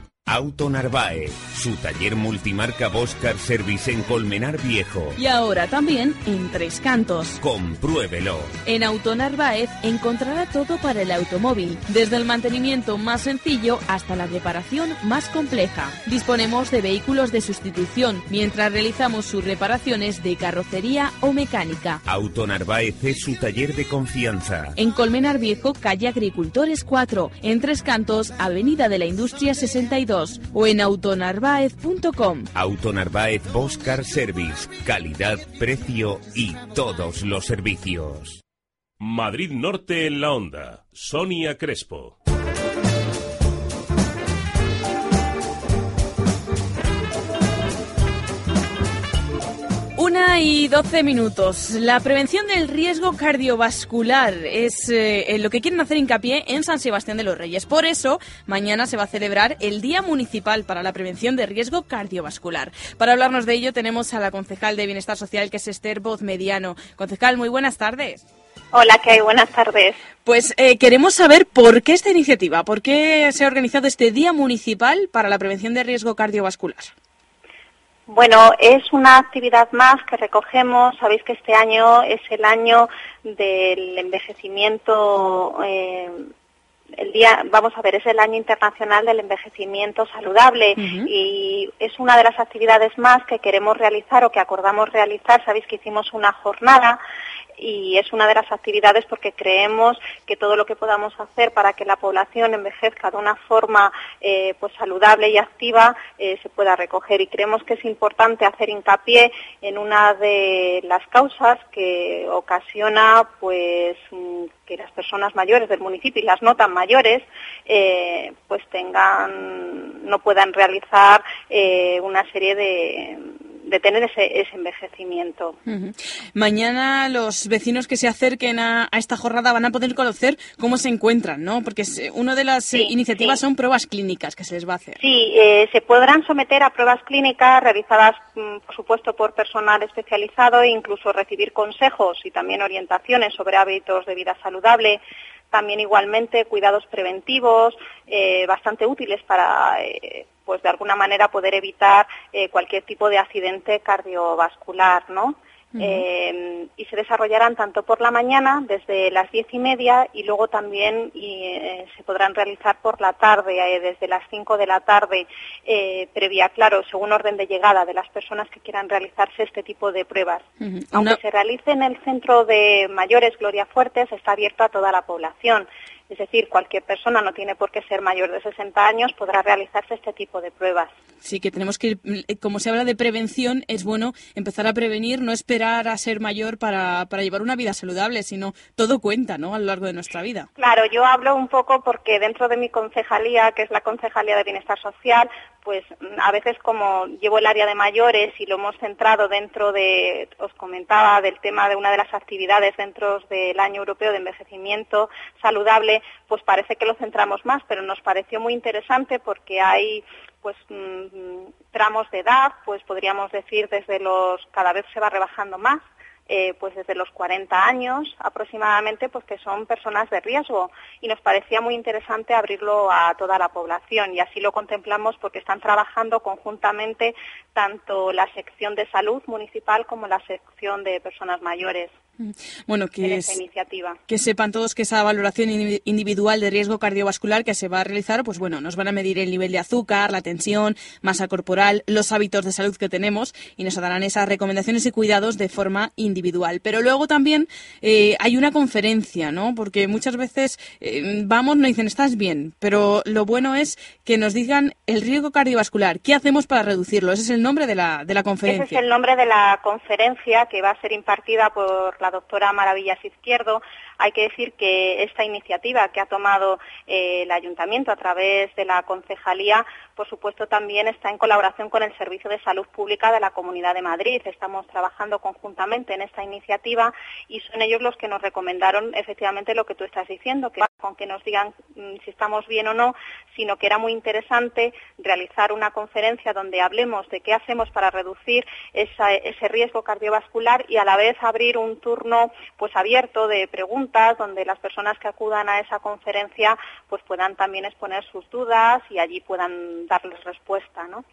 Auto Narváez, su taller multimarca Boscar Service en Colmenar Viejo. Y ahora también en Tres Cantos. Compruébelo. En Auto Narváez encontrará todo para el automóvil, desde el mantenimiento más sencillo hasta la reparación más compleja. Disponemos de vehículos de sustitución mientras realizamos sus reparaciones de carrocería o mecánica. Auto Narváez es su taller de confianza. En Colmenar Viejo, calle Agricultores 4, en Tres Cantos, Avenida de la Industria 62 o en autonarváez.com. Auto Narváez Boscar Service, calidad, precio y todos los servicios. Madrid Norte en la onda. Sonia Crespo. Una y doce minutos. La prevención del riesgo cardiovascular es eh, lo que quieren hacer hincapié en San Sebastián de los Reyes. Por eso, mañana se va a celebrar el Día Municipal para la Prevención de Riesgo Cardiovascular. Para hablarnos de ello tenemos a la concejal de Bienestar Social, que es Esther Voz Mediano. Concejal, muy buenas tardes. Hola, ¿qué hay? Buenas tardes. Pues eh, queremos saber por qué esta iniciativa, por qué se ha organizado este Día Municipal para la Prevención de Riesgo Cardiovascular. Bueno, es una actividad más que recogemos. Sabéis que este año es el año del envejecimiento. eh, el día, vamos a ver, es el año internacional del envejecimiento saludable y es una de las actividades más que queremos realizar o que acordamos realizar. Sabéis que hicimos una jornada y es una de las actividades porque creemos que todo lo que podamos hacer para que la población envejezca de una forma eh, pues saludable y activa eh, se pueda recoger. Y creemos que es importante hacer hincapié en una de las causas que ocasiona pues mm, que las personas mayores del municipio y las no tan mayores eh, pues tengan no puedan realizar una serie de de tener ese, ese envejecimiento. Mañana los vecinos que se acerquen a, a esta jornada van a poder conocer cómo se encuentran, ¿no? Porque es- una de las eh, iniciativas son pruebas clínicas que se les va a hacer. Sí, eh, se podrán someter a pruebas clínicas realizadas, mm, por supuesto, por personal especializado e incluso recibir consejos y también orientaciones sobre hábitos de vida saludable. También igualmente cuidados preventivos, eh, bastante útiles para, eh, pues de alguna manera poder evitar eh, cualquier tipo de accidente cardiovascular, ¿no? Eh, y se desarrollarán tanto por la mañana, desde las diez y media, y luego también y, eh, se podrán realizar por la tarde, eh, desde las cinco de la tarde, eh, previa, claro, según orden de llegada de las personas que quieran realizarse este tipo de pruebas. Aunque se realice en el centro de mayores Gloria Fuertes, está abierto a toda la población. Es decir, cualquier persona, no tiene por qué ser mayor de 60 años, podrá realizarse este tipo de pruebas. Sí, que tenemos que mm, como se habla de prevención, es bueno empezar a prevenir, no esperar a ser mayor para, para llevar una vida saludable, sino todo cuenta, ¿no?, a lo largo de nuestra vida. Claro, yo hablo un poco porque dentro de mi concejalía, que es la Concejalía de Bienestar Social, pues mm, a veces como llevo el área de mayores y lo hemos centrado dentro de, os comentaba, del tema de una de las actividades dentro del Año Europeo de Envejecimiento Saludable, pues parece que lo centramos más, pero nos pareció muy interesante porque hay pues mm, tramos de edad, pues podríamos decir desde los, cada vez se va rebajando más, eh, pues desde los 40 años aproximadamente, pues que son personas de riesgo y nos parecía muy interesante abrirlo a toda la población y así lo contemplamos porque están trabajando conjuntamente tanto la sección de salud municipal como la sección de personas mayores. Bueno, que, es- iniciativa. que sepan todos que esa valoración indi- individual de riesgo cardiovascular que se va a realizar, pues bueno, nos van a medir el nivel de azúcar, la tensión, masa corporal, los hábitos de salud que tenemos y nos darán esas recomendaciones y cuidados de forma individual. Pero luego también eh, hay una conferencia, ¿no? Porque muchas veces eh, vamos, nos dicen, estás bien, pero lo bueno es que nos digan el riesgo cardiovascular, ¿qué hacemos para reducirlo? Ese es el nombre de la, de la Ese conferencia. es el nombre de la conferencia que va a ser impartida por la doctora Maravillas Izquierdo. Hay que decir que esta iniciativa que ha tomado eh, el ayuntamiento a través de la concejalía, por supuesto, también está en colaboración con el Servicio de Salud Pública de la Comunidad de Madrid. Estamos trabajando conjuntamente en esta iniciativa y son ellos los que nos recomendaron efectivamente lo que tú estás diciendo, que con que nos digan mm, si estamos bien o no, sino que era muy interesante realizar una conferencia donde hablemos de qué hacemos para reducir ese riesgo cardiovascular y a la vez abrir un turno pues abierto de preguntas donde las personas que acudan a esa conferencia pues puedan también exponer sus dudas y allí puedan darles respuesta, ¿no?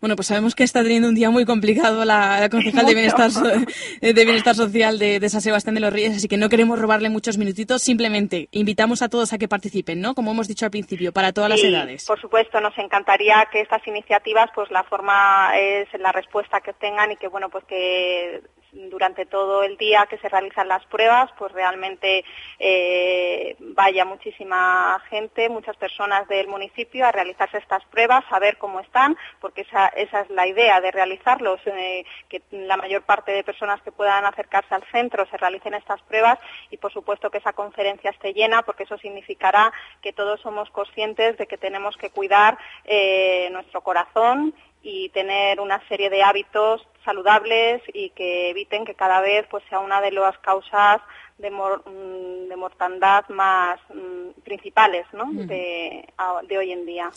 Bueno, pues sabemos que está teniendo un día muy complicado la, la concejal de bienestar, so- de bienestar Social de, de San Sebastián de los Reyes, así que no queremos robarle muchos minutitos, simplemente invitamos a todos a que participen, ¿no? Como hemos dicho al principio, para todas las edades. Por supuesto, nos encantaría que estas iniciativas, pues la forma es la respuesta que obtengan y que bueno, pues que durante todo el día que se realizan las pruebas, pues realmente eh, vaya muchísima gente, muchas personas del municipio a realizarse estas pruebas, a ver cómo están, porque esa, es la idea de realizarlos, eh, que la mayor parte de personas que puedan acercarse al centro se realicen estas pruebas y por supuesto que esa conferencia esté llena, porque eso significará que todos somos conscientes de que tenemos que cuidar eh, nuestro corazón y tener una serie de hábitos saludables y que eviten que cada vez pues sea una de las causas de, mor- mm, de mortandad más mm, principales ¿no? Ujú. de, a- de hoy en día.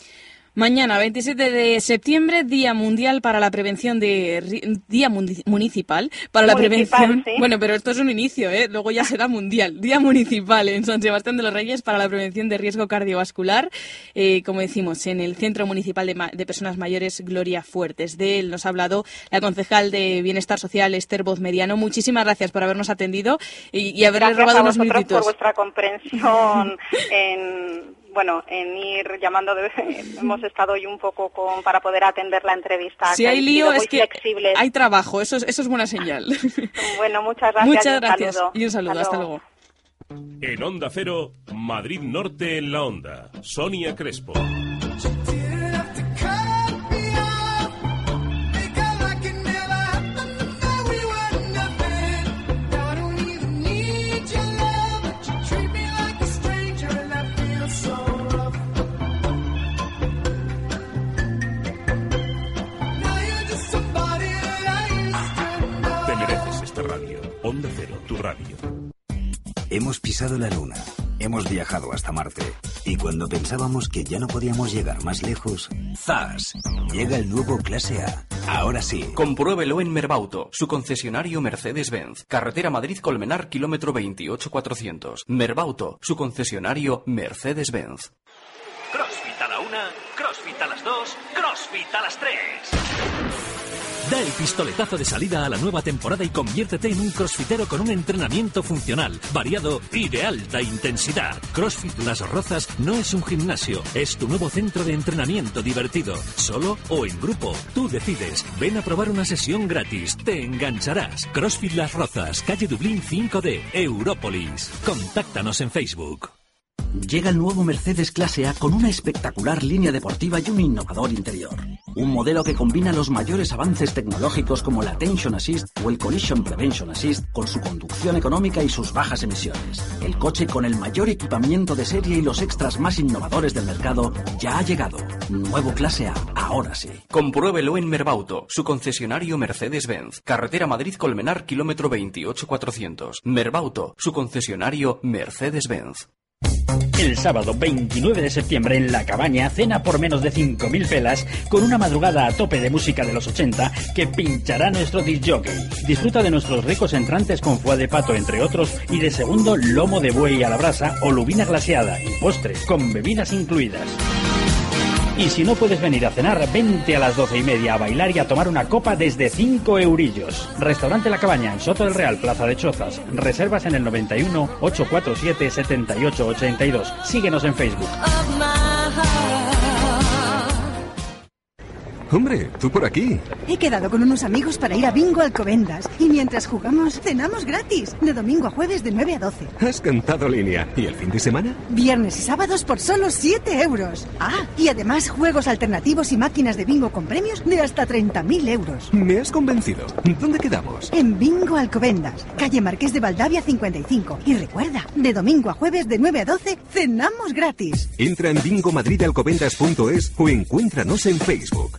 Mañana, 27 de septiembre, Día Mundial para la Prevención de... Día Municipal para la Municipal, Prevención... sí. Bueno, pero esto es un inicio, ¿eh? Luego ya será mundial. Día Municipal en San Sebastián de los Reyes para la Prevención de Riesgo Cardiovascular. Eh, como decimos, en el Centro Municipal de, Ma- de Personas Mayores, Gloria Fuertes. De él nos ha hablado la concejal de Bienestar Social, Esther Voz Mediano. Muchísimas gracias por habernos atendido y, Gracias robado unos vosotros por minutitos. vuestra comprensión en bueno en ir llamando de- hemos estado hoy un poco con para poder atender la entrevista Si que hay lío es que flexibles. hay trabajo, eso es, eso es buena señal. bueno muchas gracias y Muchas un gracias saludo. y un saludo, hasta luego. En Onda Cero, Madrid Norte en la Onda. Sonia Crespo. Pisado la Luna, hemos viajado hasta Marte y cuando pensábamos que ya no podíamos llegar más lejos, ¡zas! Llega el nuevo Clase A. Ahora sí. Compruébelo en Merbauto, su concesionario Mercedes-Benz. Carretera Madrid-Colmenar, kilómetro 28400. Merbauto, su concesionario Mercedes-Benz. CrossFit a la una, CrossFit a las dos, CrossFit a las tres. Da el pistoletazo de salida a la nueva temporada y conviértete en un crossfitero con un entrenamiento funcional, variado y de alta intensidad. CrossFit Las Rozas no es un gimnasio, es tu nuevo centro de entrenamiento divertido, solo o en grupo. Tú decides. Ven a probar una sesión gratis, te engancharás. CrossFit Las Rozas, calle Dublín 5D, Európolis. Contáctanos en Facebook. Llega el nuevo Mercedes Clase A con una espectacular línea deportiva y un innovador interior. Un modelo que combina los mayores avances tecnológicos como la Attention Assist o el Collision Prevention Assist con su conducción económica y sus bajas emisiones. El coche con el mayor equipamiento de serie y los extras más innovadores del mercado ya ha llegado. Nuevo Clase A, ahora sí. Compruébelo en Merbauto, su concesionario Mercedes-Benz. Carretera Madrid-Colmenar, kilómetro 28400. Merbauto, su concesionario Mercedes-Benz. El sábado 29 de septiembre en La Cabaña, cena por menos de 5.000 pelas con una madrugada a tope de música de los 80 que pinchará nuestro disjockey. Disfruta de nuestros ricos entrantes con foie de pato, entre otros, y de segundo lomo de buey a la brasa o lubina glaseada y postres con bebidas incluidas. Y si no puedes venir a cenar, vente a las doce y media a bailar y a tomar una copa desde 5 eurillos. Restaurante La Cabaña, en Soto del Real, Plaza de Chozas. Reservas en el 91 847 7882. Síguenos en Facebook. Hombre, tú por aquí. He quedado con unos amigos para ir a Bingo Alcobendas y mientras jugamos cenamos gratis, de domingo a jueves de 9 a 12. Has cantado línea. ¿Y el fin de semana? Viernes y sábados por solo 7 euros. Ah, y además juegos alternativos y máquinas de bingo con premios de hasta 30.000 euros. Me has convencido. ¿Dónde quedamos? En Bingo Alcobendas, calle Marqués de Valdavia 55. Y recuerda, de domingo a jueves de 9 a 12 cenamos gratis. Entra en bingomadridalcobendas.es o encuéntranos en Facebook.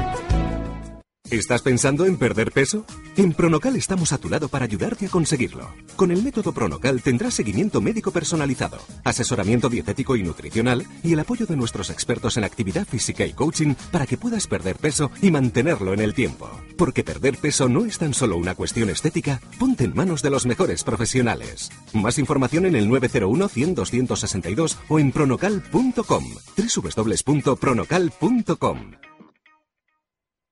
¿Estás pensando en perder peso? En Pronocal estamos a tu lado para ayudarte a conseguirlo. Con el método Pronocal tendrás seguimiento médico personalizado, asesoramiento dietético y nutricional y el apoyo de nuestros expertos en actividad física y coaching para que puedas perder peso y mantenerlo en el tiempo. Porque perder peso no es tan solo una cuestión estética, ponte en manos de los mejores profesionales. Más información en el 901 100 262 o en pronocal.com. www.pronocal.com.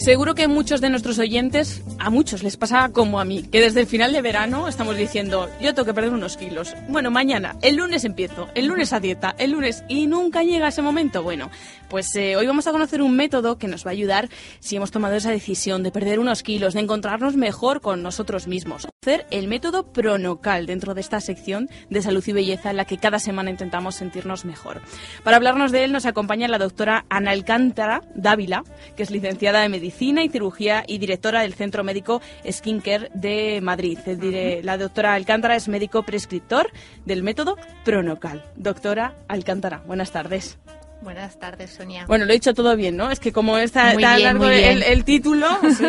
Seguro que muchos de nuestros oyentes, a muchos les pasa como a mí, que desde el final de verano estamos diciendo, yo tengo que perder unos kilos. Bueno, mañana, el lunes empiezo, el lunes a dieta, el lunes y nunca llega ese momento. Bueno, pues eh, hoy vamos a conocer un método que nos va a ayudar si hemos tomado esa decisión de perder unos kilos, de encontrarnos mejor con nosotros mismos. Hacer el método Pronocal dentro de esta sección de salud y belleza en la que cada semana intentamos sentirnos mejor. Para hablarnos de él nos acompaña la doctora Ana Alcántara Dávila, que es licenciada en medicina y cirugía y directora del Centro Médico Skincare de Madrid. La doctora Alcántara es médico prescriptor del método Pronocal. Doctora Alcántara, buenas tardes. Buenas tardes, Sonia. Bueno, lo he dicho todo bien, ¿no? Es que como está Muy tan bien, largo el, el título, sí.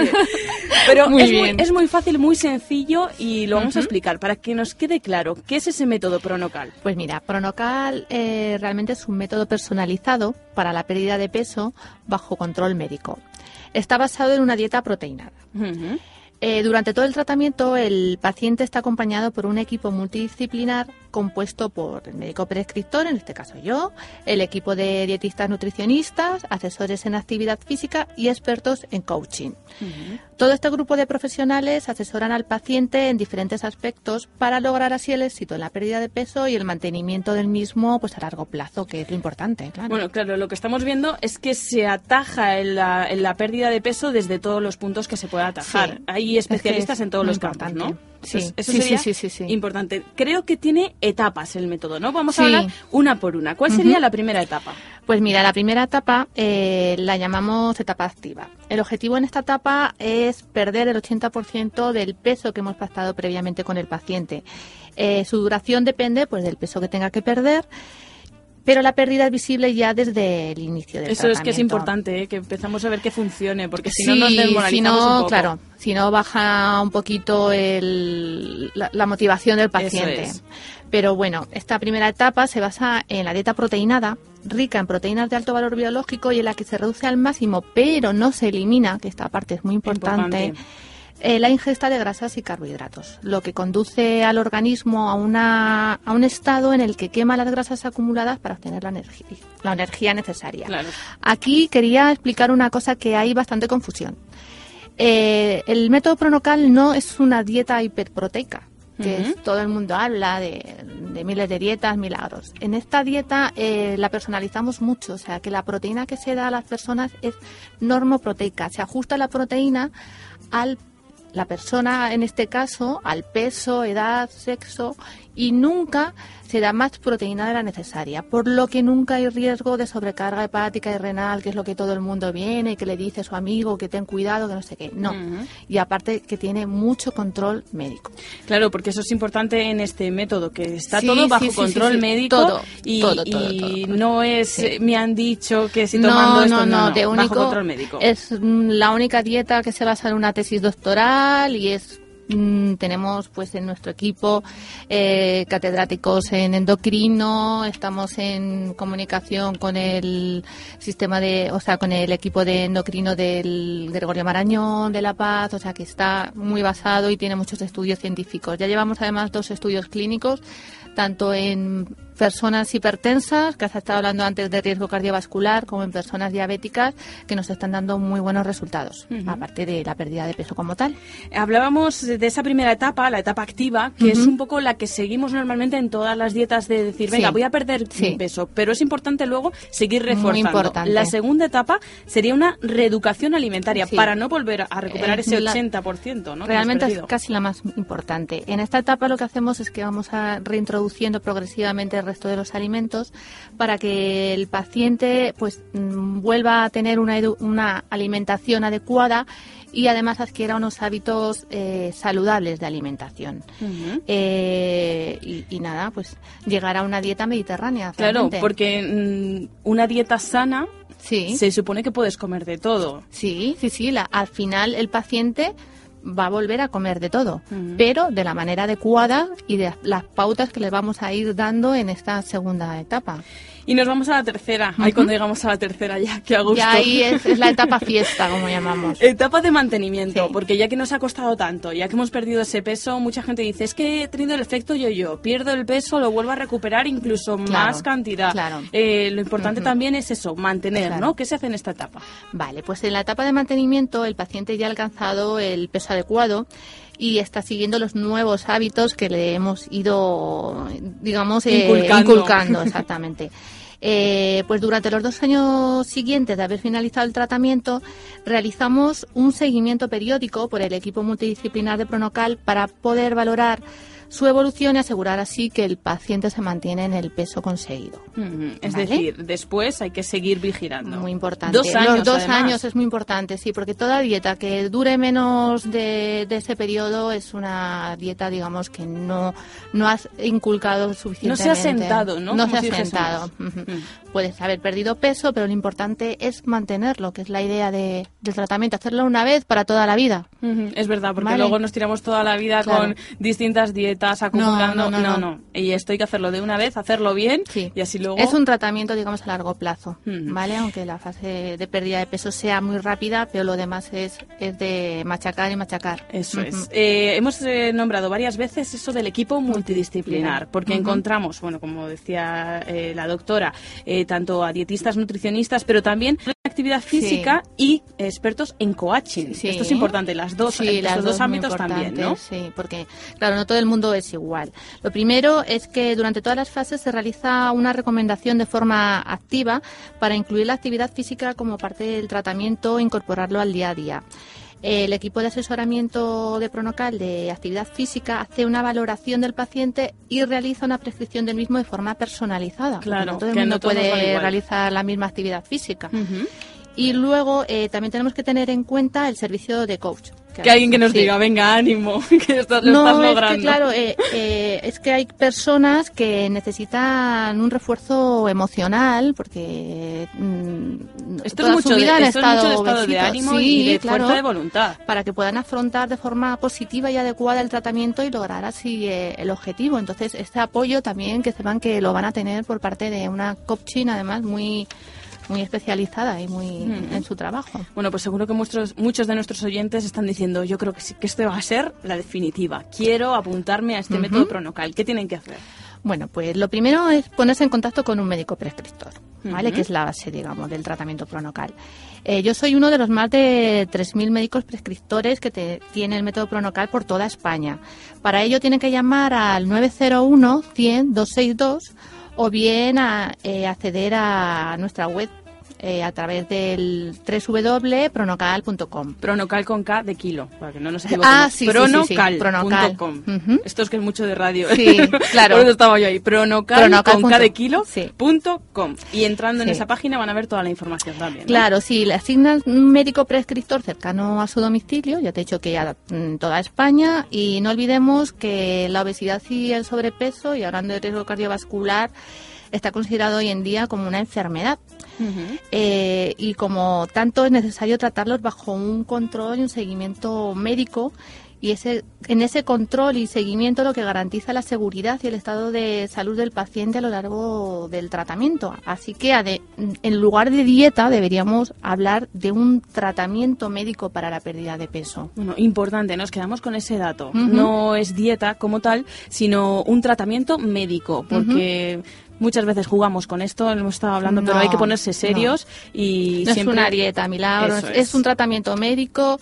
pero Muy es, muy, bien. es muy fácil, muy sencillo y lo vamos a explicar para que nos quede claro qué es ese método Pronocal. Pues mira, Pronocal eh, realmente es un método personalizado para la pérdida de peso bajo control médico. Está basado en una dieta proteinada. Eh, durante todo el tratamiento, el paciente está acompañado por un equipo multidisciplinar compuesto por el médico prescriptor, en este caso yo, el equipo de dietistas nutricionistas, asesores en actividad física y expertos en coaching. Todo este grupo de profesionales asesoran al paciente en diferentes aspectos para lograr así el éxito en la pérdida de peso y el mantenimiento del mismo pues a largo plazo, que es lo importante, claro. Bueno, claro, lo que estamos viendo es que se ataja en la, en la pérdida de peso desde todos los puntos que se puede atajar. Sí. Hay especialistas Es que en todos los campos. ¿no? Sí, Eso- eso sí, sería sí, sí, importante. Creo que tiene etapas el método, ¿no? Vamos a hablar una por una. ¿Cuál sería la primera etapa? Pues mira, la primera etapa eh, la llamamos etapa activa. El objetivo en esta etapa es perder el 80% del peso que hemos pactado previamente con el paciente. Eh, su duración depende pues del peso que tenga que perder pero la pérdida es visible ya desde el inicio del Eso es que es importante, ¿eh? que empezamos a ver que funcione, porque si Sí, no nos si desmoralizamos no, un poco. claro, si no baja un poquito el- la, la motivación del paciente. es. Pero bueno, esta primera etapa se basa en la dieta proteinada, rica en proteínas de alto valor biológico y en la que se reduce al máximo, pero no se elimina, que esta parte es muy importante, Importante. Eh, la ingesta de grasas y carbohidratos, lo que conduce al organismo a, una, a un estado en el que quema las grasas acumuladas para obtener la energía, la energía necesaria. Claro. Aquí quería explicar una cosa que hay bastante confusión. Eh, el método pronocal no es una dieta hiperproteica, que es- todo el mundo habla de, de miles de dietas, milagros. En esta dieta eh, la personalizamos mucho, o sea que la proteína que se da a las personas es normoproteica, se ajusta la proteína al la persona en este caso al peso, edad, sexo y nunca se da más proteína de la necesaria, por lo que nunca hay riesgo de sobrecarga hepática y renal, que es lo que todo el mundo viene y que le dice a su amigo que ten cuidado, que no sé qué. No. Y aparte que tiene mucho control médico. Claro, porque eso es importante en este método, que está Sí, todo bajo sí, sí, control médico Todo, y, todo, todo, y no es, eh, me han dicho que si tomando esto, no, de bajo control médico. es mm, la única dieta que se basa en una tesis doctoral y es mm, tenemos pues en nuestro equipo eh, catedráticos en endocrino, estamos en comunicación con el sistema de, o sea, con el equipo de endocrino del Gregorio Marañón de La Paz, o sea que está muy basado y tiene muchos estudios científicos. Ya llevamos además dos estudios clínicos, tanto en personas hipertensas, que has estado hablando antes de riesgo cardiovascular, como en personas diabéticas, que nos están dando muy buenos resultados, aparte de la pérdida de peso como tal. Hablábamos de esa primera etapa, la etapa activa, que es un poco la que seguimos normalmente en todas las dietas de decir, venga, Sí. voy a perder Sí. peso, pero es importante luego seguir Muy reforzando. importante. La segunda etapa sería una reeducación alimentaria Sí. para no volver a recuperar Es ese la- 80%, ¿no? Realmente es casi la más importante. En esta etapa lo que hacemos es que vamos a reintroduciendo progresivamente el resto de los alimentos para que el paciente pues mm, vuelva a tener una, edu- una alimentación adecuada y además adquiera unos hábitos eh, saludables de alimentación. Eh, y, y nada, pues llegar a una dieta mediterránea. Claro, porque mm, una dieta sana Sí. se supone que puedes comer de todo. Sí, sí, sí. la- al final el paciente va a volver a comer de todo, Ujú. pero de la manera adecuada y de las pautas que le vamos a ir dando en esta segunda etapa. Y nos vamos a la tercera. Ahí cuando llegamos a la tercera ya, que a gusto. Ya ahí es, es la etapa fiesta, como llamamos. Etapa de mantenimiento, porque ya que nos ha costado tanto, ya que hemos perdido ese peso, mucha gente dice, es que he tenido el efecto yo-yo, pierdo el peso, lo vuelvo a recuperar incluso Claro, más cantidad. claro. Eh, lo importante también es eso, mantener, Claro. ¿no? ¿Qué se hace en esta etapa? Vale, pues en la etapa de mantenimiento el paciente ya ha alcanzado el peso adecuado y está siguiendo los nuevos hábitos que le hemos ido, digamos, eh, Inculcando. inculcando, exactamente. Eh, pues durante los dos años siguientes de haber finalizado el tratamiento, realizamos un seguimiento periódico por el equipo multidisciplinar de Pronocal para poder valorar su evolución y asegurar así que el paciente se mantiene en el peso conseguido. Es Vale. decir, después hay que seguir vigilando. Muy importante. Dos años, Los dos además. años es muy importante, sí, porque toda dieta que dure menos de, de ese periodo es una dieta, digamos, que no, no has inculcado suficientemente. No se ha sentado, ¿no? No Como se si ha sentado. Ujú. Puedes haber perdido peso, pero lo importante es mantenerlo, que es la idea de, del tratamiento, hacerlo una vez para toda la vida. Es verdad, porque Vale. luego nos tiramos toda la vida Claro. con distintas dietas, acumulando. no, no, no, no. Y esto hay que hacerlo de una vez, hacerlo bien y así luego. Es un tratamiento, digamos, a largo plazo, ¿vale? Aunque la fase de pérdida de peso sea muy rápida, pero lo demás es, es de machacar y machacar. Eso es. Eh, hemos eh, nombrado varias veces eso del equipo multidisciplinar, porque encontramos, bueno, como decía eh, la doctora, eh, tanto a dietistas, nutricionistas, pero también actividad física y expertos en coaching. Sí. Esto es importante, las dos, Sí, las dos, dos ámbitos también, ¿no? Sí, porque, claro, no todo el mundo es igual. Lo primero es que durante todas las fases se realiza una recomendación de forma activa para incluir la actividad física como parte del tratamiento e incorporarlo al día a día. El equipo de asesoramiento de Pronocal de actividad física hace una valoración del paciente y realiza una prescripción del mismo de forma personalizada. Claro, no todo el mundo no puede realizar la misma actividad física. Y luego eh, también tenemos que tener en cuenta el servicio de coach. Que alguien que nos diga, venga, ánimo, que esto lo no, estás es logrando. que claro, eh, eh, es que hay personas que necesitan un refuerzo emocional porque mm, Esto toda es mucho su vida de, han esto es estado mucho de estado de ánimo Sí, y de claro, fuerza de voluntad. para que puedan afrontar de forma positiva y adecuada el tratamiento y lograr así eh, el objetivo. Entonces, este apoyo también que sepan que lo van a tener por parte de una coaching además muy muy especializada y muy Mm. en su trabajo. Bueno, pues seguro que muchos, muchos de nuestros oyentes están diciendo, yo creo que sí, que este va a ser la definitiva. Quiero apuntarme a este método pronocal. ¿Qué tienen que hacer? Bueno, pues lo primero es ponerse en contacto con un médico prescriptor, ¿vale? Que es la base, digamos, del tratamiento pronocal. Eh, yo soy uno de los más de 3.000 médicos prescriptores que te, tiene el método pronocal por toda España. Para ello tienen que llamar al 901 100 262 o bien a, eh, acceder a nuestra web eh, a través del www.pronocal.com. Pronocal con K de kilo, para que no nos equivoquemos. Ah, sí, sí, sí, sí, Pronocal. Pronocal. punto com. Ujú. Esto es que es mucho de radio. Sí, claro. Por eso estaba yo ahí. Pronocal, Pronocal con K de kilo, punto com. Y entrando en esa página van a ver toda la información también. ¿no? Claro, si le asignan un médico prescriptor cercano a su domicilio, ya te he dicho que ya en toda España, y no olvidemos que la obesidad y el sobrepeso, y hablando de riesgo cardiovascular, está considerado hoy en día como una enfermedad. Eh, y como tanto es necesario tratarlos bajo un control y un seguimiento médico y ese en ese control y seguimiento lo que garantiza la seguridad y el estado de salud del paciente a lo largo del tratamiento. Así que en lugar de dieta deberíamos hablar de un tratamiento médico para la pérdida de peso. Bueno, importante, nos quedamos con ese dato. No es dieta como tal, sino un tratamiento médico, porque muchas veces jugamos con esto, hemos estado hablando, pero No, hay que ponerse serios y no siempre... es una dieta, milagro, es, un tratamiento médico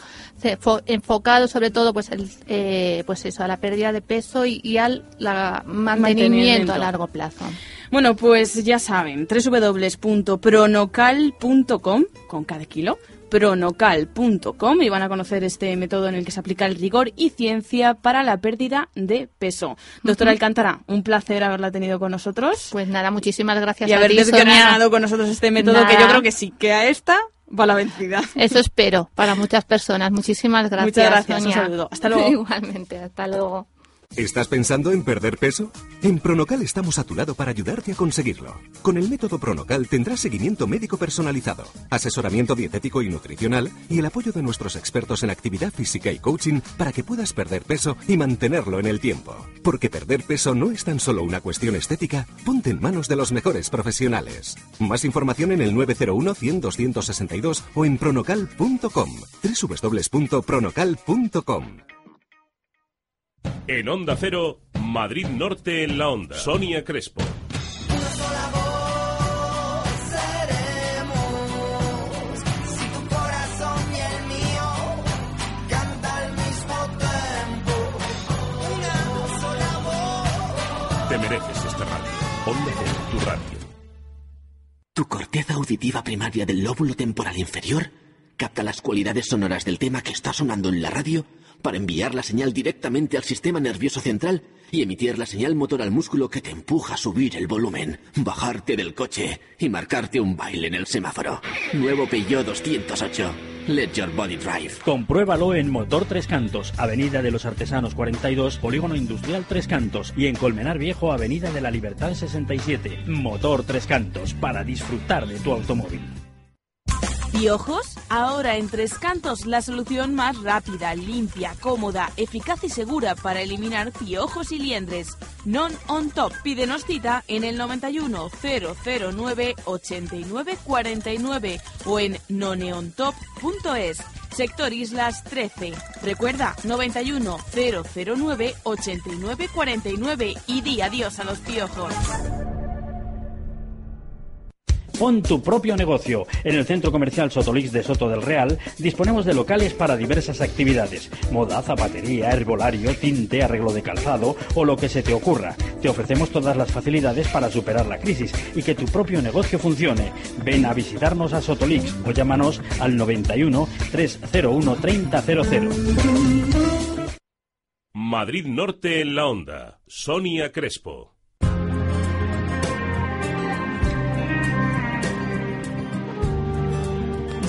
enfocado sobre todo pues el, eh, pues eso, a la pérdida de peso y, y al la mantenimiento, Mantenimiento. a largo plazo. Bueno, pues ya saben, www.pronocal.com, con cada kilo, pronocal.com y van a conocer este método en el que se aplica el rigor y ciencia para la pérdida de peso. Doctora. Alcántara, un placer haberla tenido con nosotros. Pues nada, muchísimas gracias y haber desgranado con nosotros este método que yo creo que sí, que a esta va la vencida. Eso espero para muchas personas. Muchísimas gracias. Muchas gracias, un saludo. Hasta luego. Igualmente, hasta luego. ¿Estás pensando en perder peso? En Pronocal estamos a tu lado para ayudarte a conseguirlo. Con el método Pronocal tendrás seguimiento médico personalizado, asesoramiento dietético y nutricional y el apoyo de nuestros expertos en actividad física y coaching para que puedas perder peso y mantenerlo en el tiempo. Porque perder peso no es tan solo una cuestión estética, ponte en manos de los mejores profesionales. Más información en el 901 100 262 o en pronocal.com. www.pronocal.com. En Onda Cero, Madrid Norte en la Onda. Sonia Crespo. Te mereces esta radio. Onda Cero, tu radio. Tu corteza auditiva primaria del lóbulo temporal inferior capta las cualidades sonoras del tema que está sonando en la radio para enviar la señal directamente al sistema nervioso central y emitir la señal motor al músculo que te empuja a subir el volumen, bajarte del coche y marcarte un baile en el semáforo. Nuevo Peugeot 208. Let your body drive. Compruébalo en Motor Tres Cantos, Avenida de los Artesanos 42, Polígono Industrial Tres Cantos y en Colmenar Viejo, Avenida de la Libertad 67. Motor Tres Cantos, para disfrutar de tu automóvil. ¿Piojos? Ahora en Tres Cantos la solución más rápida, limpia, cómoda, eficaz y segura para eliminar piojos y liendres. Non on top. Pídenos cita en el 91 009 89 49 o en noneontop.es. Sector Islas 13. Recuerda 91 009 89 49 y di adiós a los piojos. Pon tu propio negocio. En el Centro Comercial Sotolix de Soto del Real disponemos de locales para diversas actividades. Moda, zapatería, herbolario, tinte, arreglo de calzado o lo que se te ocurra. Te ofrecemos todas las facilidades para superar la crisis y que tu propio negocio funcione. Ven a visitarnos a Sotolix o llámanos al 91 301 3000. Madrid Norte en la Onda. Sonia Crespo.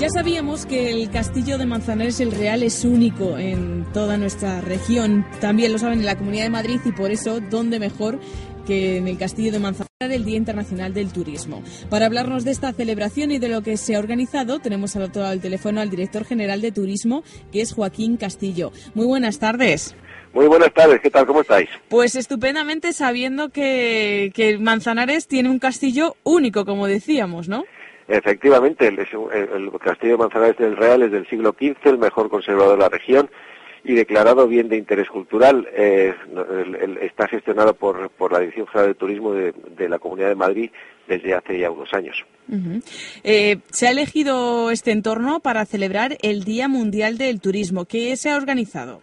Ya sabíamos que el castillo de Manzanares el Real es único en toda nuestra región. También lo saben en la Comunidad de Madrid y por eso, ¿dónde mejor que en el castillo de Manzanares del Día Internacional del Turismo? Para hablarnos de esta celebración y de lo que se ha organizado, tenemos al otro lado del teléfono al director general de Turismo, que es Joaquín Castillo. Muy buenas tardes. Muy buenas tardes, ¿qué tal? ¿Cómo estáis? Pues estupendamente sabiendo que, que Manzanares tiene un castillo único, como decíamos, ¿no? Efectivamente, el, el, castillo de Manzanares del Real es del siglo XV, el mejor conservado de la región y declarado bien de interés cultural. Eh, está gestionado por, por, la Dirección General de Turismo de, la Comunidad de Madrid desde hace ya unos años. Eh, se ha elegido este entorno para celebrar el Día Mundial del Turismo. ¿Qué se ha organizado?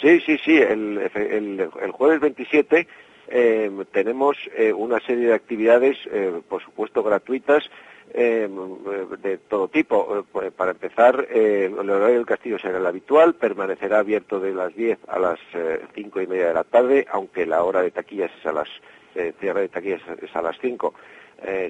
Sí, sí, sí. El, el jueves 27 eh, tenemos una serie de actividades, por supuesto, gratuitas eh, de todo tipo. Eh, para empezar, eh, el horario del castillo será el habitual, permanecerá abierto de las 10 a las eh, cinco y media de la tarde, aunque la hora de taquillas es a las cierre de taquillas es a las 5.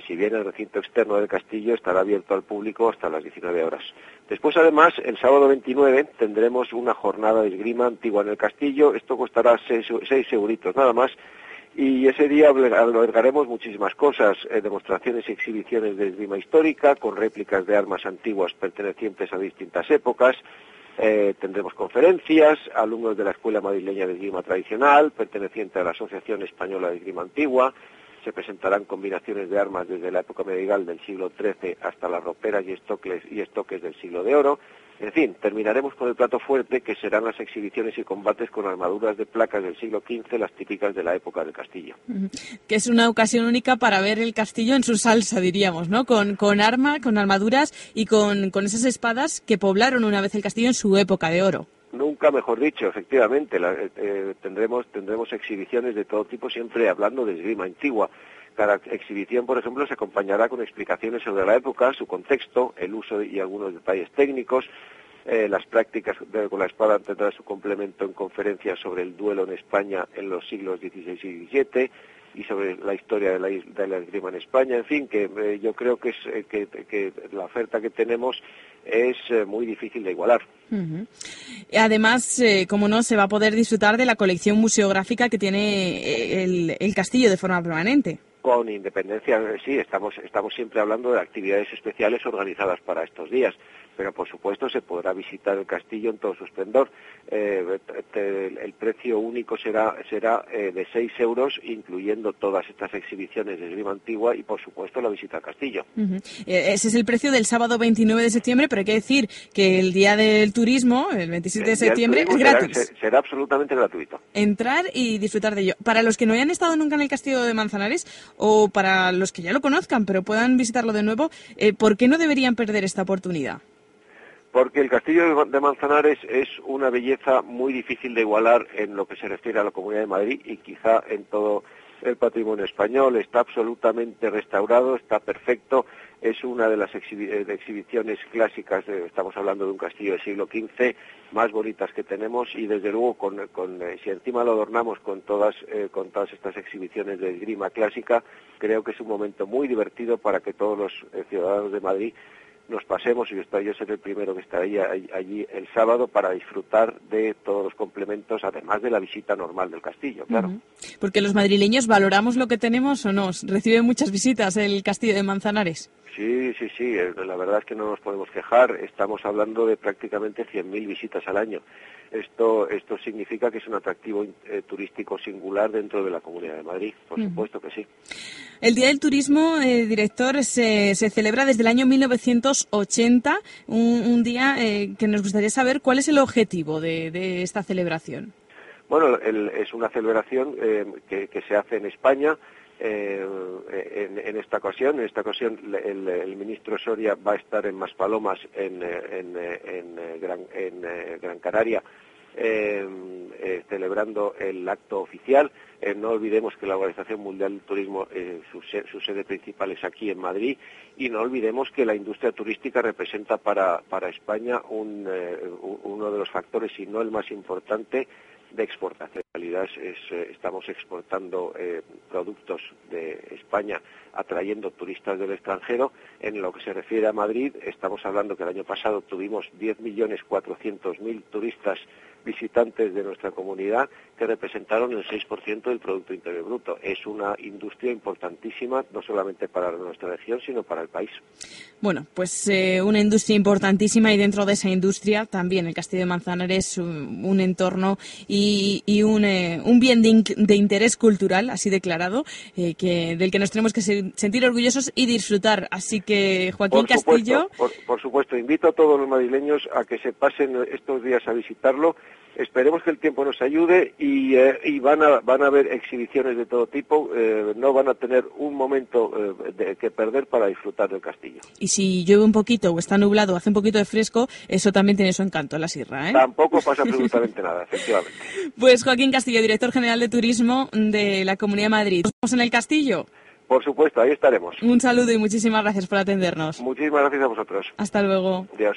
si bien el recinto externo del castillo estará abierto al público hasta las 19 horas. Después, además, el sábado 29 tendremos una jornada de esgrima antigua en el castillo. Esto costará 6 euritos nada más y ese día albergaremos muchísimas cosas, eh, demostraciones y exhibiciones de esgrima histórica, con réplicas de armas antiguas pertenecientes a distintas épocas, eh, tendremos conferencias, alumnos de la Escuela Madrileña de Esgrima Tradicional, perteneciente a la Asociación Española de Esgrima Antigua, se presentarán combinaciones de armas desde la época medieval del siglo XIII hasta las roperas y estoques, y estoques del siglo de oro, en fin, terminaremos con el plato fuerte, que serán las exhibiciones y combates con armaduras de placas del siglo XV, las típicas de la época del castillo. Que es una ocasión única para ver el castillo en su salsa, diríamos, ¿no? Con, con arma, con armaduras y con, con esas espadas que poblaron una vez el castillo en su época de oro. Nunca mejor dicho, efectivamente. Eh, eh, tendremos, tendremos exhibiciones de todo tipo, siempre hablando de esgrima antigua. Cada exhibición, por ejemplo, se acompañará con explicaciones sobre la época, su contexto, el uso y algunos detalles técnicos. Eh, las prácticas con la espada tendrán su complemento en conferencias sobre el duelo en España en los siglos XVI y XVII y sobre la historia de la, de la esgrima en España. En fin, que eh, yo creo que, es, eh, que, la oferta que tenemos es muy difícil de igualar. Además, como no, se va a poder disfrutar de la colección museográfica que tiene el castillo de forma permanente con independencia, sí, estamos, estamos siempre hablando de actividades especiales organizadas para estos días, pero por supuesto se podrá visitar el castillo en todo su esplendor. Eh, el precio único será, será eh, de 6 euros, incluyendo todas estas exhibiciones de esgrima antigua y por supuesto la visita al castillo. Eh, ese es el precio del sábado 29 de septiembre, pero hay que decir que el día del turismo, el 27 de septiembre, es gratuito. será absolutamente gratuito. Entrar y disfrutar de ello. Para los que no hayan estado nunca en el castillo de Manzanares, o para los que ya lo conozcan pero puedan visitarlo de nuevo, eh, ¿por qué no deberían perder esta oportunidad? Porque el castillo de Manzanares es una belleza muy difícil de igualar en lo que se refiere a la Comunidad de Madrid y quizá en todo el patrimonio español. Está absolutamente restaurado, está perfecto es una de las eh, exhibiciones clásicas, estamos hablando de un castillo del siglo XV, más bonitas que tenemos y desde luego con, eh, si encima lo adornamos con todas, eh, con todas estas exhibiciones de esgrima clásica, creo que es un momento muy divertido para que todos los ciudadanos de Madrid nos pasemos, y yo seré el primero que estaría allí el sábado para disfrutar de todos los complementos, además de la visita normal del castillo, claro. Porque los madrileños valoramos lo que tenemos o no. Recibe muchas visitas el castillo de Manzanares. Sí, sí, sí, eh, la verdad es que no nos podemos quejar. Estamos hablando de prácticamente 100.000 visitas al año. Esto, esto significa que es un atractivo eh, turístico singular dentro de la Comunidad de Madrid, por supuesto que sí. El Día del Turismo, eh, director, se, se, celebra desde el año 1980, un, día que nos gustaría saber cuál es el objetivo de, esta celebración. Bueno, es una celebración que, que se hace en España eh, en, esta ocasión. En esta ocasión el, ministro Soria va a estar en Maspalomas, en, en, Gran, Canaria, celebrando el acto oficial. Eh, no olvidemos que la Organización Mundial del Turismo, eh, su, sede principal es aquí en Madrid, y no olvidemos que la industria turística representa para, España uno de los factores, y no el más importante, de exportación. En realidad es, eh, estamos exportando eh, productos de España atrayendo turistas del extranjero. En lo que se refiere a Madrid, estamos hablando que el año pasado tuvimos 10.400.000 turistas visitantes de nuestra comunidad que representaron el 6% del Producto Interior Bruto. Es una industria importantísima, no solamente para nuestra región, sino para el país. Bueno, pues eh, una industria importantísima y dentro de esa industria también el Castillo de Manzanares un, un entorno y, y un, eh, un, bien de, de, interés cultural, así declarado, eh, que, del que nos tenemos que se, sentir orgullosos y disfrutar. Así que, Joaquín por supuesto, Castillo. Por, por supuesto, invito a todos los madrileños a que se pasen estos días a visitarlo Esperemos que el tiempo nos ayude y, eh, y van, a, van a haber exhibiciones de todo tipo. Eh, no van a tener un momento eh, de, que perder para disfrutar del castillo. Y si llueve un poquito o está nublado o hace un poquito de fresco, eso también tiene su encanto en la sierra. ¿eh? Tampoco pasa absolutamente nada, efectivamente. Pues Joaquín Castillo, director general de Turismo de la Comunidad de Madrid. ¿Nos vemos en el castillo? Por supuesto, ahí estaremos. Un saludo y muchísimas gracias por atendernos. Muchísimas gracias a vosotros. Hasta luego. Adiós.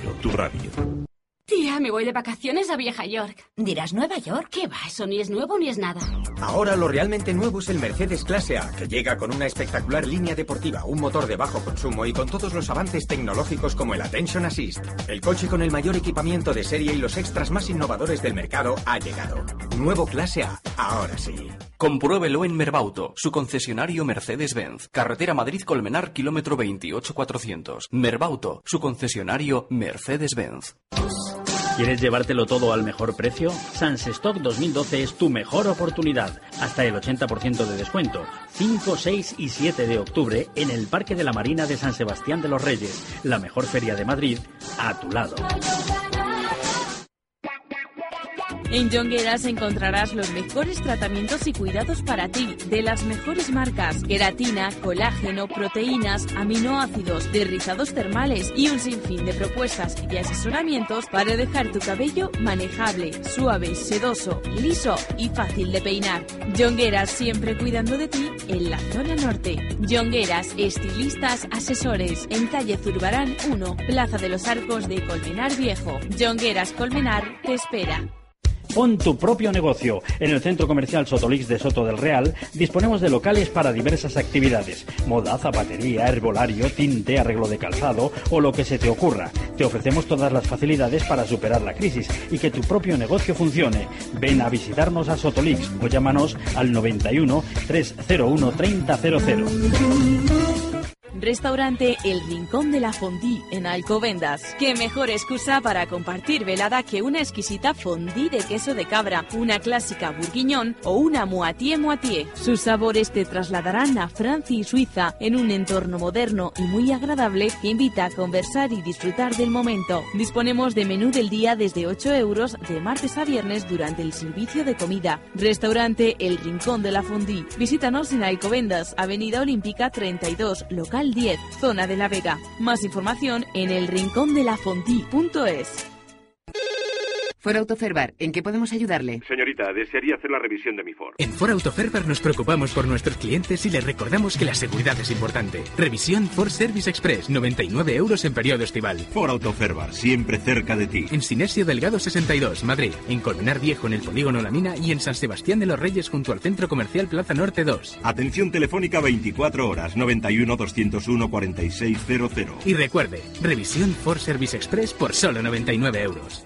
Tía, me voy de vacaciones a Vieja York. ¿Dirás Nueva York? ¿Qué va? Eso ni es nuevo ni es nada. Ahora lo realmente nuevo es el Mercedes Clase A, que llega con una espectacular línea deportiva, un motor de bajo consumo y con todos los avances tecnológicos como el Attention Assist. El coche con el mayor equipamiento de serie y los extras más innovadores del mercado ha llegado. Nuevo Clase A, ahora sí. Compruébelo en Merbauto, su concesionario Mercedes-Benz. Carretera Madrid-Colmenar, kilómetro 28400. Merbauto, su concesionario Mercedes-Benz. ¿Quieres llevártelo todo al mejor precio? Sans Stock 2012 es tu mejor oportunidad. Hasta el 80% de descuento. 5, 6 y 7 de octubre en el Parque de la Marina de San Sebastián de los Reyes, la mejor feria de Madrid, a tu lado. En Jongueras encontrarás los mejores tratamientos y cuidados para ti, de las mejores marcas, queratina, colágeno, proteínas, aminoácidos, derrizados termales y un sinfín de propuestas y asesoramientos para dejar tu cabello manejable, suave, sedoso, liso y fácil de peinar. Jongueras siempre cuidando de ti en la zona norte. Jongueras, estilistas, asesores, en calle Zurbarán 1, Plaza de los Arcos de Colmenar Viejo. Jongueras Colmenar te espera. Pon tu propio negocio. En el Centro Comercial Sotolix de Soto del Real disponemos de locales para diversas actividades. Moda, zapatería, herbolario, tinte, arreglo de calzado o lo que se te ocurra. Te ofrecemos todas las facilidades para superar la crisis y que tu propio negocio funcione. Ven a visitarnos a Sotolix o llámanos al 91 301 3000. Restaurante El Rincón de la Fondue en Alcobendas. Qué mejor excusa para compartir velada que una exquisita fondue de queso de cabra, una clásica bourguignon o una moitié moitié. Sus sabores te trasladarán a Francia y Suiza en un entorno moderno y muy agradable que invita a conversar y disfrutar del momento. Disponemos de menú del día desde 8 euros de martes a viernes durante el servicio de comida. Restaurante El Rincón de la Fondue. Visítanos en Alcobendas, Avenida Olímpica 32, local 10, zona de La Vega. Más información en elrincondelafontí.es. For Autoferbar, ¿en qué podemos ayudarle? Señorita, desearía hacer la revisión de mi Ford. En For Autoferbar nos preocupamos por nuestros clientes y les recordamos que la seguridad es importante. Revisión Ford Service Express, 99 euros en periodo estival. For Autoferbar, siempre cerca de ti. En Sinesio Delgado 62, Madrid. En Colmenar Viejo, en el Polígono La Mina. Y en San Sebastián de los Reyes, junto al Centro Comercial Plaza Norte 2. Atención telefónica 24 horas, 91 201 4600. Y recuerde, revisión Ford Service Express por solo 99 euros.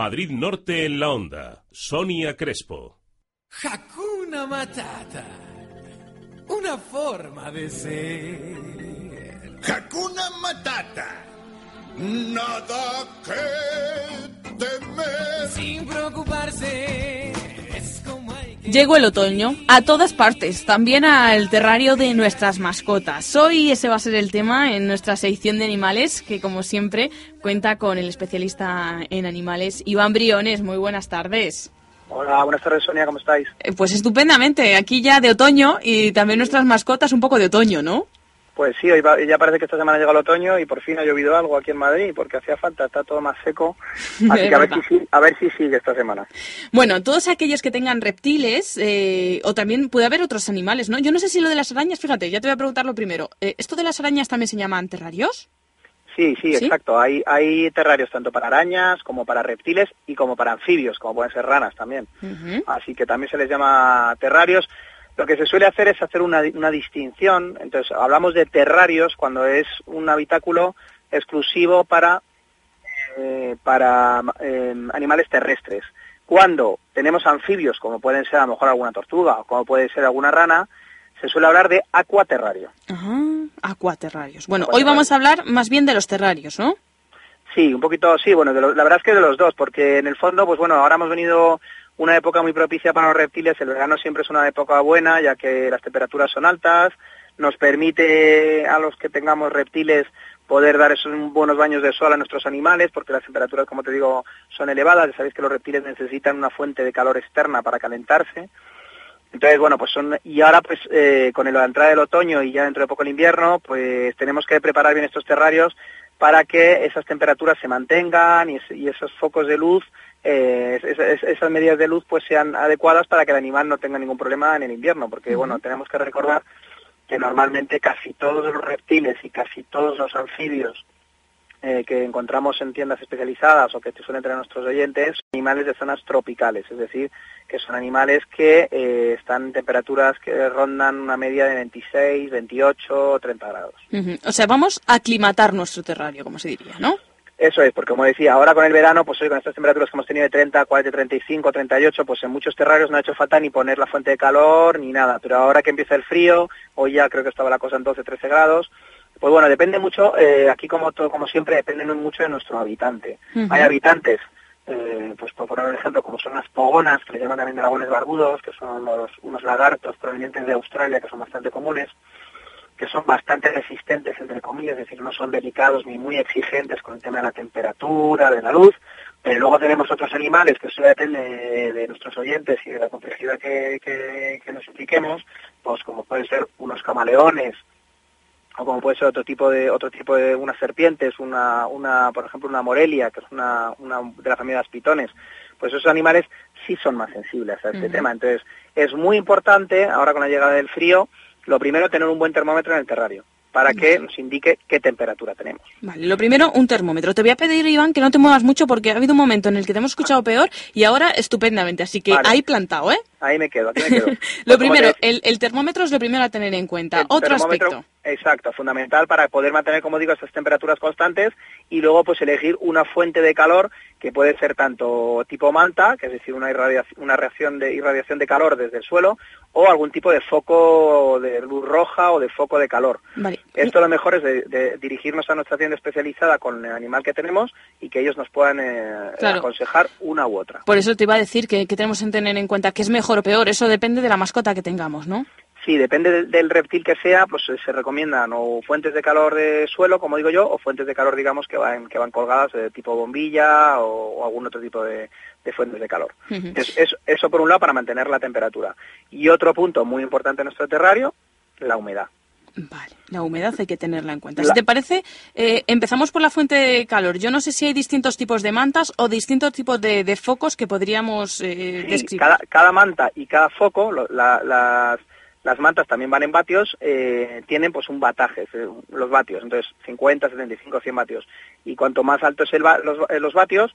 Madrid Norte en la onda. Sonia Crespo. Hakuna Matata. Una forma de ser. Hakuna Matata. Nada que temer. Sin preocuparse. Es como. Llegó el otoño, a todas partes, también al terrario de nuestras mascotas. Hoy ese va a ser el tema en nuestra sección de animales, que como siempre cuenta con el especialista en animales, Iván Briones. Muy buenas tardes. Hola, buenas tardes Sonia, ¿cómo estáis? Eh, Pues estupendamente, aquí ya de otoño y también nuestras mascotas un poco de otoño, ¿no? Pues sí, hoy va- ya parece que esta semana llega el otoño y por fin ha llovido algo aquí en Madrid porque hacía falta, está todo más seco. Así que a ver, si, sí- a ver si sigue esta semana. Bueno, todos aquellos que tengan reptiles, eh, o también puede haber otros animales, ¿no? Yo no sé si lo de las arañas, fíjate, ya te voy a preguntar lo primero. Eh, ¿Esto de las arañas también se llaman terrarios? Sí, sí, ¿Sí? exacto. Hay, hay terrarios tanto para arañas como para reptiles y como para anfibios, como pueden ser ranas también. Así que también se les llama terrarios. Lo que se suele hacer es hacer una, una distinción. Entonces, hablamos de terrarios cuando es un habitáculo exclusivo para, eh, para eh, animales terrestres. Cuando tenemos anfibios, como pueden ser a lo mejor alguna tortuga o como puede ser alguna rana, se suele hablar de acuaterrario. Ajá, acuaterrarios. Bueno, hoy vamos a hablar más bien de los terrarios, ¿no? Sí, un poquito, sí, bueno, de lo- la verdad es que de los dos, porque en el fondo, pues bueno, ahora hemos venido una época muy propicia para los reptiles, el verano siempre es una época buena, ya que las temperaturas son altas, nos permite a los que tengamos reptiles poder dar esos buenos baños de sol a nuestros animales, porque las temperaturas, como te digo, son elevadas, ya sabéis que los reptiles necesitan una fuente de calor externa para calentarse, entonces, bueno, pues son, y ahora pues eh, con la entrada del otoño y ya dentro de poco el invierno, pues tenemos que preparar bien estos terrarios para que esas temperaturas se mantengan y, es- y esos focos de luz, eh, es- es- esas medidas de luz pues sean adecuadas para que el animal no tenga ningún problema en el invierno, porque bueno, tenemos que recordar que normalmente casi todos los reptiles y casi todos los anfibios eh, que encontramos en tiendas especializadas o que suelen tener nuestros oyentes, animales de zonas tropicales, es decir, que son animales que eh, están en temperaturas que rondan una media de 26, 28, 30 grados. O sea, vamos a aclimatar nuestro terrario, como se diría, ¿no? Eso es, porque como decía, ahora con el verano, pues hoy con estas temperaturas que hemos tenido de 30, 40, 35, 38, pues en muchos terrarios no ha hecho falta ni poner la fuente de calor ni nada, pero ahora que empieza el frío, hoy ya creo que estaba la cosa en 12, 13 grados, pues bueno, depende mucho, eh, aquí como todo, como siempre, depende mucho de nuestro habitante. Hay habitantes, eh, pues por poner un ejemplo, como son las pogonas, que le llaman también dragones barbudos, que son los- unos lagartos provenientes de Australia, que son bastante comunes, que son bastante resistentes, entre comillas, es decir, no son delicados ni muy exigentes con el tema de la temperatura, de la luz, pero luego tenemos otros animales que eso depende de, de nuestros oyentes y de la complejidad que, que- que nos impliquemos, pues como pueden ser unos camaleones, o como puede ser otro tipo de otro tipo de unas serpientes, una, una por ejemplo una morelia, que es una, una de la familia de las pitones, pues esos animales sí son más sensibles a este tema. Entonces, es muy importante, ahora con la llegada del frío, lo primero tener un buen termómetro en el terrario, para que nos indique qué temperatura tenemos. Vale, lo primero, un termómetro. Te voy a pedir, Iván, que no te muevas mucho porque ha habido un momento en el que te hemos escuchado peor y ahora estupendamente. Así que Vale. ahí plantado, ¿eh? Ahí me quedo, aquí me quedo. Lo Pues como primero, el, el termómetro es lo primero a tener en cuenta. Otro termómetro, aspecto. Exacto, fundamental para poder mantener, como digo, estas temperaturas constantes y luego pues elegir una fuente de calor que puede ser tanto tipo manta, que es decir, una, irradiación, una reacción de irradiación de calor desde el suelo, o algún tipo de foco de luz roja o de foco de calor. Vale. Esto lo mejor es de, de dirigirnos a nuestra tienda especializada con el animal que tenemos y que ellos nos puedan eh, Claro. aconsejar una u otra. Por eso te iba a decir que, que tenemos que tener en cuenta que es mejor o peor. Eso depende de la mascota que tengamos, ¿no? Sí, depende del, reptil que sea, pues eh, se recomiendan o fuentes de calor de suelo, como digo yo, o fuentes de calor, digamos, que van, que van colgadas de tipo bombilla o, o algún otro tipo de, de fuentes de calor. Entonces, eso, eso por un lado para mantener la temperatura. Y otro punto muy importante en nuestro terrario, la humedad. La humedad hay que tenerla en cuenta. Si te parece, eh, empezamos por la fuente de calor. Yo no sé si hay distintos tipos de mantas o distintos tipos de, de focos que podríamos eh, Sí, describir. cada, cada manta y cada foco, lo- la- las, las mantas también van en vatios, eh, tienen pues un bataje, eh, los vatios, entonces 50, 75, 100 vatios. Y cuanto más alto es el los, eh, los vatios,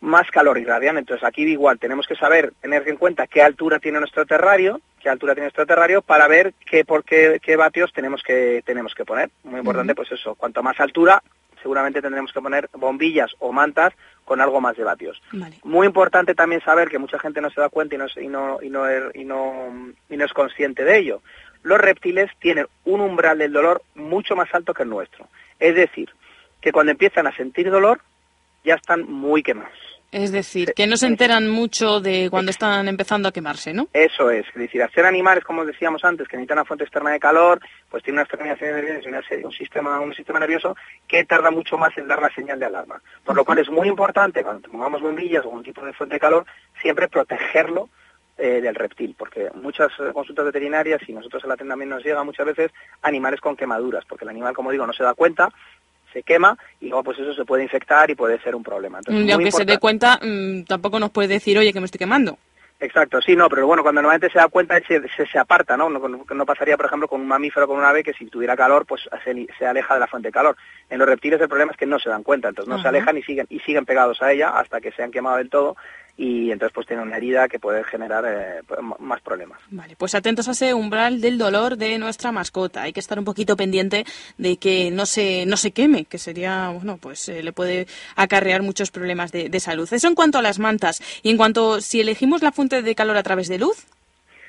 más calor irradian. Entonces aquí igual tenemos que saber, tener en cuenta qué altura tiene nuestro terrario, qué altura tiene nuestro terrario, para ver qué, por qué, qué vatios tenemos que, tenemos que poner. Muy importante, pues eso, cuanto más altura, seguramente tendremos que poner bombillas o mantas con algo más de vatios. Vale. Muy importante también saber que mucha gente no se da cuenta y no, y no, y no, er- y no- y no es consciente de ello. Los reptiles tienen un umbral del dolor mucho más alto que el nuestro. Es decir, que cuando empiezan a sentir dolor ya están muy quemados. Es decir, que no se enteran mucho de cuando están empezando a quemarse, ¿no? Eso es, es decir, hacer animales, como decíamos antes, que necesitan una fuente externa de calor, pues tiene unas terminaciones nerviosas y una un sistema, un sistema nervioso que tarda mucho más en dar la señal de alarma. Por lo cual es muy importante, cuando pongamos bombillas o algún tipo de fuente de calor, siempre protegerlo eh, del reptil, porque muchas eh, consultas veterinarias, y nosotros en la tienda también nos llega muchas veces, animales con quemaduras, porque el animal, como digo, no se da cuenta, se quema y luego pues eso se puede infectar y puede ser un problema. Entonces, Y muy aunque se dé cuenta, mm, tampoco nos puede decir, oye, que me estoy quemando. Exacto, sí, no, pero bueno, cuando normalmente se da cuenta se, se, se aparta, ¿no? ¿no? no pasaría, por ejemplo, con un mamífero o con un ave que si tuviera calor, pues se, se aleja de la fuente de calor. En los reptiles el problema es que no se dan cuenta, entonces no se alejan y siguen, y siguen pegados a ella hasta que se han quemado del todo y entonces pues tienen una herida que puede generar eh, pues, más problemas. Vale, pues atentos a ese umbral del dolor de nuestra mascota. Hay que estar un poquito pendiente de que no se, no se queme, que sería, bueno, pues eh, le puede acarrear muchos problemas de, de salud. Eso en cuanto a las mantas. Y en cuanto si elegimos la fuente de calor a través de luz,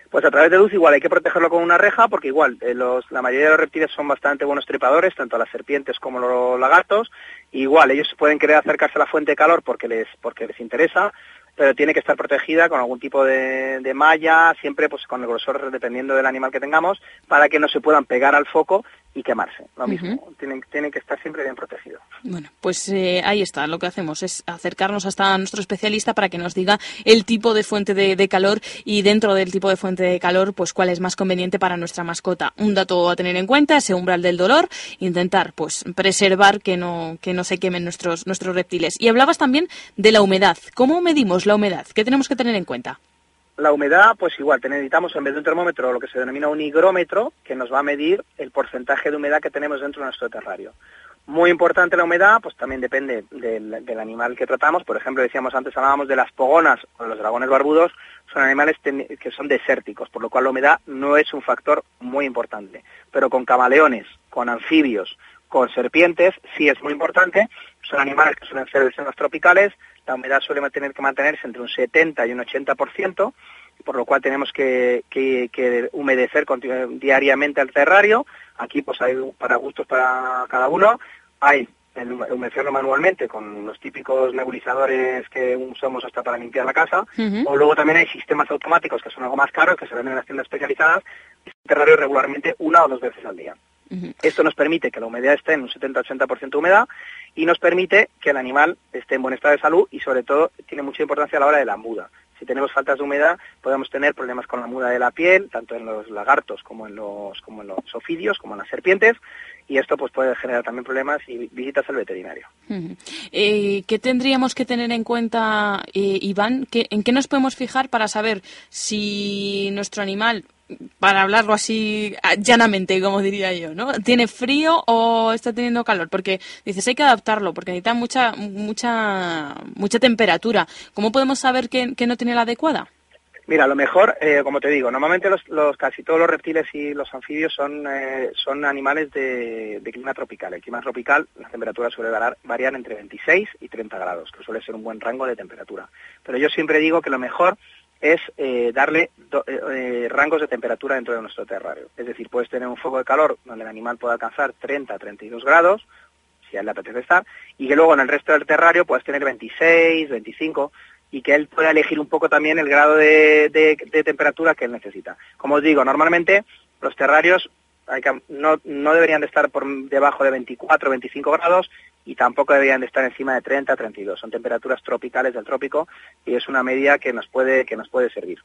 Pues a través de luz igual hay que protegerlo con una reja porque igual eh, los, la mayoría de los reptiles son bastante buenos trepadores, tanto las serpientes como los lagartos. Igual ellos pueden querer acercarse a la fuente de calor porque les, porque les interesa, pero tiene que estar protegida con algún tipo de, malla, siempre pues con el grosor dependiendo del animal que tengamos, para que no se puedan pegar al foco y quemarse. Lo mismo, tienen, tienen que estar siempre bien protegidos. Bueno, pues eh, ahí está. Lo que hacemos es acercarnos hasta nuestro especialista para que nos diga el tipo de fuente de, de calor y dentro del tipo de fuente de calor, pues cuál es más conveniente para nuestra mascota. Un dato a tener en cuenta, ese umbral del dolor, intentar pues preservar que no, que no se quemen nuestros, nuestros reptiles. Y hablabas también de la humedad. ¿Cómo medimos la humedad? ¿Qué tenemos que tener en cuenta? La humedad, pues igual, necesitamos en vez de un termómetro lo que se denomina un higrómetro, que nos va a medir el porcentaje de humedad que tenemos dentro de nuestro terrario. Muy importante la humedad, pues también depende del, animal que tratamos. Por ejemplo, decíamos antes, hablábamos de las pogonas o los dragones barbudos, son animales que son desérticos, por lo cual la humedad no es un factor muy importante. Pero con camaleones, con anfibios, con serpientes, sí es muy importante. Son animales que suelen ser de zonas tropicales, la humedad suele tener que mantenerse entre un 70 y un 80%, por lo cual tenemos que, que- que humedecer diariamente el terrario. Aquí pues hay para gustos para cada uno. Hay el hume- humedecerlo manualmente con los típicos nebulizadores que usamos hasta para limpiar la casa. O luego también hay sistemas automáticos que son algo más caros, que se venden en las tiendas especializadas, y el terrario regularmente una o dos veces al día. Esto nos permite que la humedad esté en un 70-80% de humedad y nos permite que el animal esté en buen estado de salud y sobre todo tiene mucha importancia a la hora de la muda. Si tenemos faltas de humedad podemos tener problemas con la muda de la piel, tanto en los lagartos como en los, como en los ofidios, como en las serpientes, y esto pues puede generar también problemas y visitas al veterinario. Eh, ¿Qué tendríamos que tener en cuenta, eh, Iván? ¿Qué- ¿En qué nos podemos fijar para saber si nuestro animal, para hablarlo así ah, llanamente, como diría yo, ¿no? ¿Tiene frío o está teniendo calor? Porque dices, hay que adaptarlo, porque necesita mucha, mucha, mucha temperatura. ¿Cómo podemos saber que, no tiene la adecuada? Mira, lo mejor, eh, como te digo, normalmente los, los- casi todos los reptiles y los anfibios son, eh, son animales de, clima tropical. El clima tropical, la temperatura suele variar, variar entre 26 y 30 grados, que suele ser un buen rango de temperatura. Pero yo siempre digo que lo mejor es eh, darle eh, eh, rangos de temperatura dentro de nuestro terrario. Es decir, puedes tener un foco de calor donde el animal pueda alcanzar 30 a 32 grados, si a él le apetece estar, y que luego en el resto del terrario puedas tener 26, 25, y que él pueda elegir un poco también el grado de, temperatura que él necesita. Como os digo, normalmente los terrarios no, no deberían de estar por debajo de 24, 25 grados y tampoco deberían de estar encima de 30, 32. Son temperaturas tropicales del trópico y es una medida que nos puede, que nos puede servir.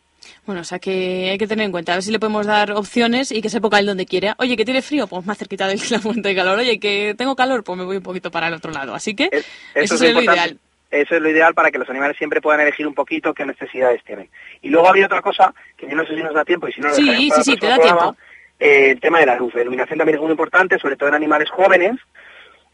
Bueno, o sea que hay que tener en cuenta, a ver si le podemos dar opciones y que se ponga él donde quiera. Oye, que tiene frío, pues más cerquita de la fuente de calor. Oye, que tengo calor, pues me voy un poquito para el otro lado. Así que eso, es lo ideal. Eso es lo ideal para que los animales siempre puedan elegir un poquito qué necesidades tienen. Y luego había otra cosa, que yo no sé si nos da tiempo y si no lo Sí, sí, te da programa, tiempo. eh, el tema de la luz. La iluminación también es muy importante, sobre todo en animales jóvenes,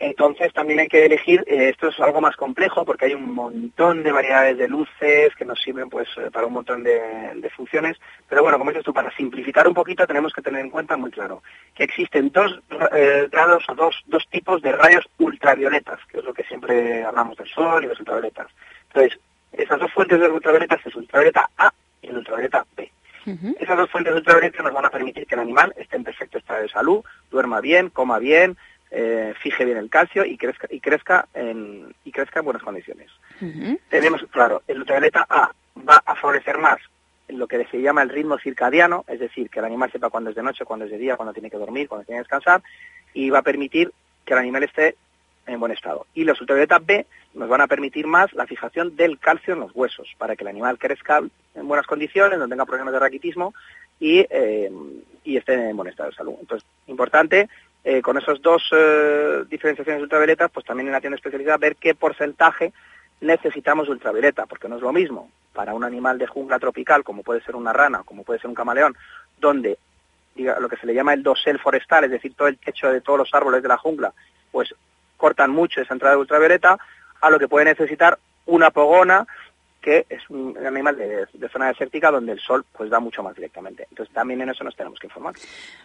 Entonces también hay que elegir, eh, esto es algo más complejo porque hay un montón de variedades de luces que nos sirven pues eh, para un montón de, de funciones, pero bueno, como dices tú, para simplificar un poquito tenemos que tener en cuenta muy claro que existen dos eh, grados o dos, dos tipos de rayos ultravioletas, que es lo que siempre hablamos del sol y los ultravioletas. Entonces, esas dos fuentes de ultravioletas es ultravioleta A y el ultravioleta B. Esas dos fuentes de ultravioleta nos van a permitir que el animal esté en perfecto estado de salud, duerma bien, coma bien, eh, fije bien el calcio y crezca y crezca en, y crezca en buenas condiciones. Tenemos, claro, el ultravioleta A va a favorecer más lo que se llama el ritmo circadiano, es decir, que el animal sepa cuándo es de noche, cuándo es de día, cuándo tiene que dormir, cuándo tiene que descansar, y va a permitir que el animal esté en buen estado. Y los ultravioletas B nos van a permitir más la fijación del calcio en los huesos, para que el animal crezca en buenas condiciones, no tenga problemas de raquitismo y, eh, y esté en buen estado de salud. Entonces, importante eh, con esos dos eh, diferenciaciones ultravioletas, pues también en la tienda especializada ver qué porcentaje necesitamos ultravioleta, porque no es lo mismo para un animal de jungla tropical, como puede ser una rana, como puede ser un camaleón, donde lo que se le llama el dosel forestal, es decir, todo el techo de todos los árboles de la jungla, pues cortan mucho esa entrada de ultravioleta, a lo que puede necesitar una pogona que es un animal de, zona desértica donde el sol pues da mucho más directamente. Entonces también en eso nos tenemos que informar.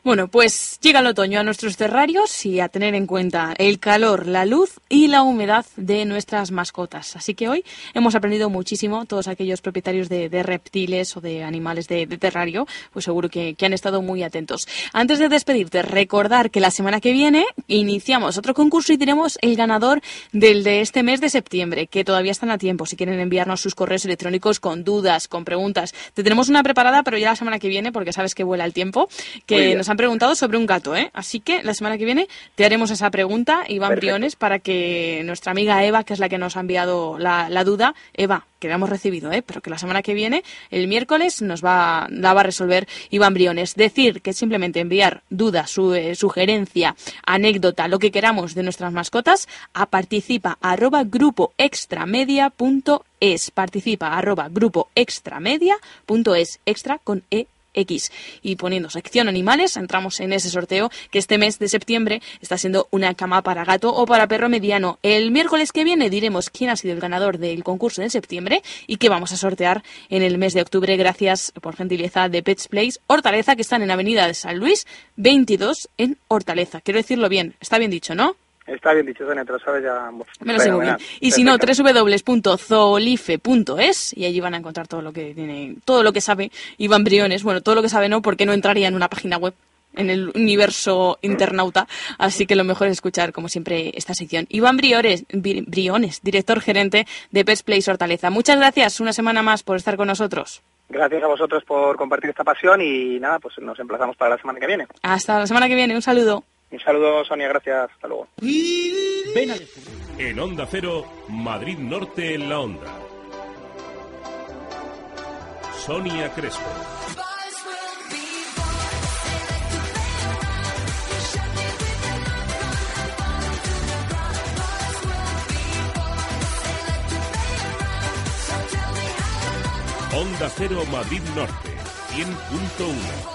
Bueno, pues llega el otoño a nuestros terrarios y a tener en cuenta el calor, la luz y la humedad de nuestras mascotas. Así que hoy hemos aprendido muchísimo, todos aquellos propietarios de, reptiles o de animales de, terrario, pues seguro que, han estado muy atentos. Antes de despedirte, recordar que la semana que viene iniciamos otro concurso y tenemos el ganador del de este mes de septiembre, que todavía están a tiempo si quieren enviarnos sus electrónicos con dudas, con preguntas. Te tenemos una preparada, pero ya la semana que viene, porque sabes que vuela el tiempo, que nos han preguntado sobre un gato, ¿eh? Así que la semana que viene te haremos esa pregunta, Iván Perfecto. Briones, para que nuestra amiga Eva, que es la que nos ha enviado la, la duda, Eva, que la hemos recibido, ¿eh? pero que la semana que viene, el miércoles, nos va, va a resolver Iván Briones. Decir que simplemente enviar duda, su, eh, sugerencia, anécdota, lo que queramos de nuestras mascotas, a participa arroba grupo extramedia.es. Participa arroba grupo extramedia.es. Extra con E X. Y poniendo sección animales, entramos en ese sorteo que este mes de septiembre está siendo una cama para gato o para perro mediano. El miércoles que viene diremos quién ha sido el ganador del concurso de septiembre y qué vamos a sortear en el mes de octubre gracias por gentileza de Pets Place Hortaleza que están en Avenida de San Luis 22 en Hortaleza. Quiero decirlo bien, está bien dicho, ¿no? Está bien dicho, Sonia, te lo sabes ya. Me lo sigo bien. Y si no, www.zoolife.es y allí van a encontrar todo lo que tiene, todo lo que sabe Iván Briones. Bueno, todo lo que sabe no, porque no entraría en una página web en el universo internauta, así que lo mejor es escuchar, como siempre, esta sección. Iván Briones, Briones director gerente de Best Place Hortaleza. Muchas gracias una semana más por estar con nosotros. Gracias a vosotros por compartir esta pasión y nada, pues nos emplazamos para la semana que viene. Hasta la semana que viene, un saludo. Un saludo, Sonia, gracias. Hasta luego. Ven en Onda Cero, Madrid Norte en la Onda. Sonia Crespo. Onda Cero Madrid Norte, 100.1.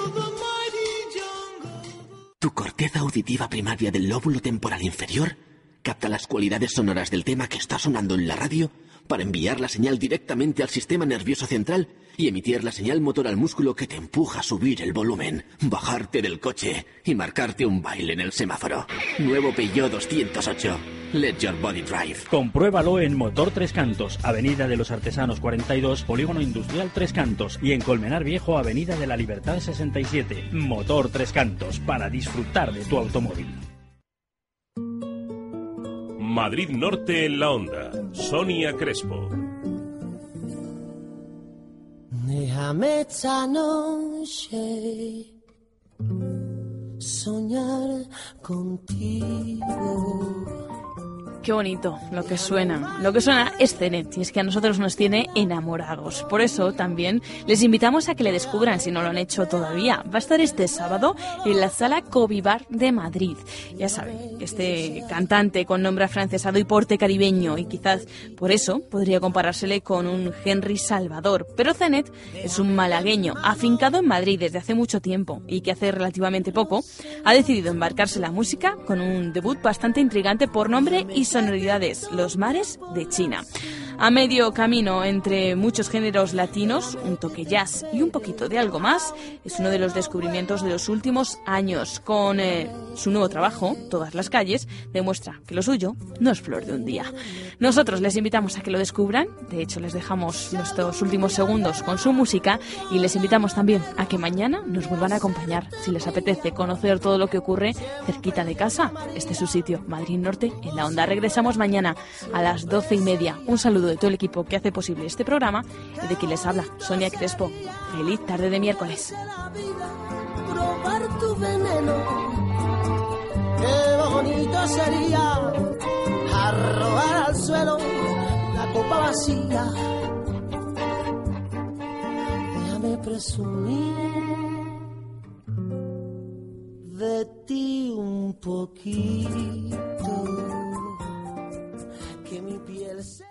¿Tu corteza auditiva primaria del lóbulo temporal inferior capta las cualidades sonoras del tema que está sonando en la radio para enviar la señal directamente al sistema nervioso central y emitir la señal motor al músculo que te empuja a subir el volumen, bajarte del coche y marcarte un baile en el semáforo? Nuevo Peugeot 208. Let your body drive. Compruébalo en Motor Tres Cantos, Avenida de los Artesanos 42, Polígono Industrial Tres Cantos y en Colmenar Viejo, Avenida de la Libertad 67. Motor Tres Cantos, para disfrutar de tu automóvil. Madrid Norte en la Onda. Sonia Crespo. Déjame esta noche soñar contigo. Qué bonito lo que suena. Lo que suena es Cenet y es que a nosotros nos tiene enamorados. Por eso también les invitamos a que le descubran si no lo han hecho todavía. Va a estar este sábado en la sala Covivar de Madrid. Ya saben, este cantante con nombre afrancesado y porte caribeño y quizás por eso podría comparársele con un Henry Salvador. Pero Cenet es un malagueño afincado en Madrid desde hace mucho tiempo y que hace relativamente poco ha decidido embarcarse en la música con un debut bastante intrigante por nombre y sonoridades, Los mares de China. A medio camino entre muchos géneros latinos, un toque jazz y un poquito de algo más, es uno de los descubrimientos de los últimos años. Con eh, su nuevo trabajo, Todas las calles, demuestra que lo suyo no es flor de un día. Nosotros les invitamos a que lo descubran, de hecho les dejamos nuestros últimos segundos con su música y les invitamos también a que mañana nos vuelvan a acompañar si les apetece conocer todo lo que ocurre cerquita de casa. Este es su sitio, Madrid Norte, en la onda. Regresamos mañana a las doce y media. Un saludo de todo el equipo que hace posible este programa y de quien les habla, Sonia Crespo. Feliz tarde de miércoles. probar tu veneno. Qué bonito sería arrojar al suelo la copa vacía. Déjame presumir de ti un poquito. Que mi piel se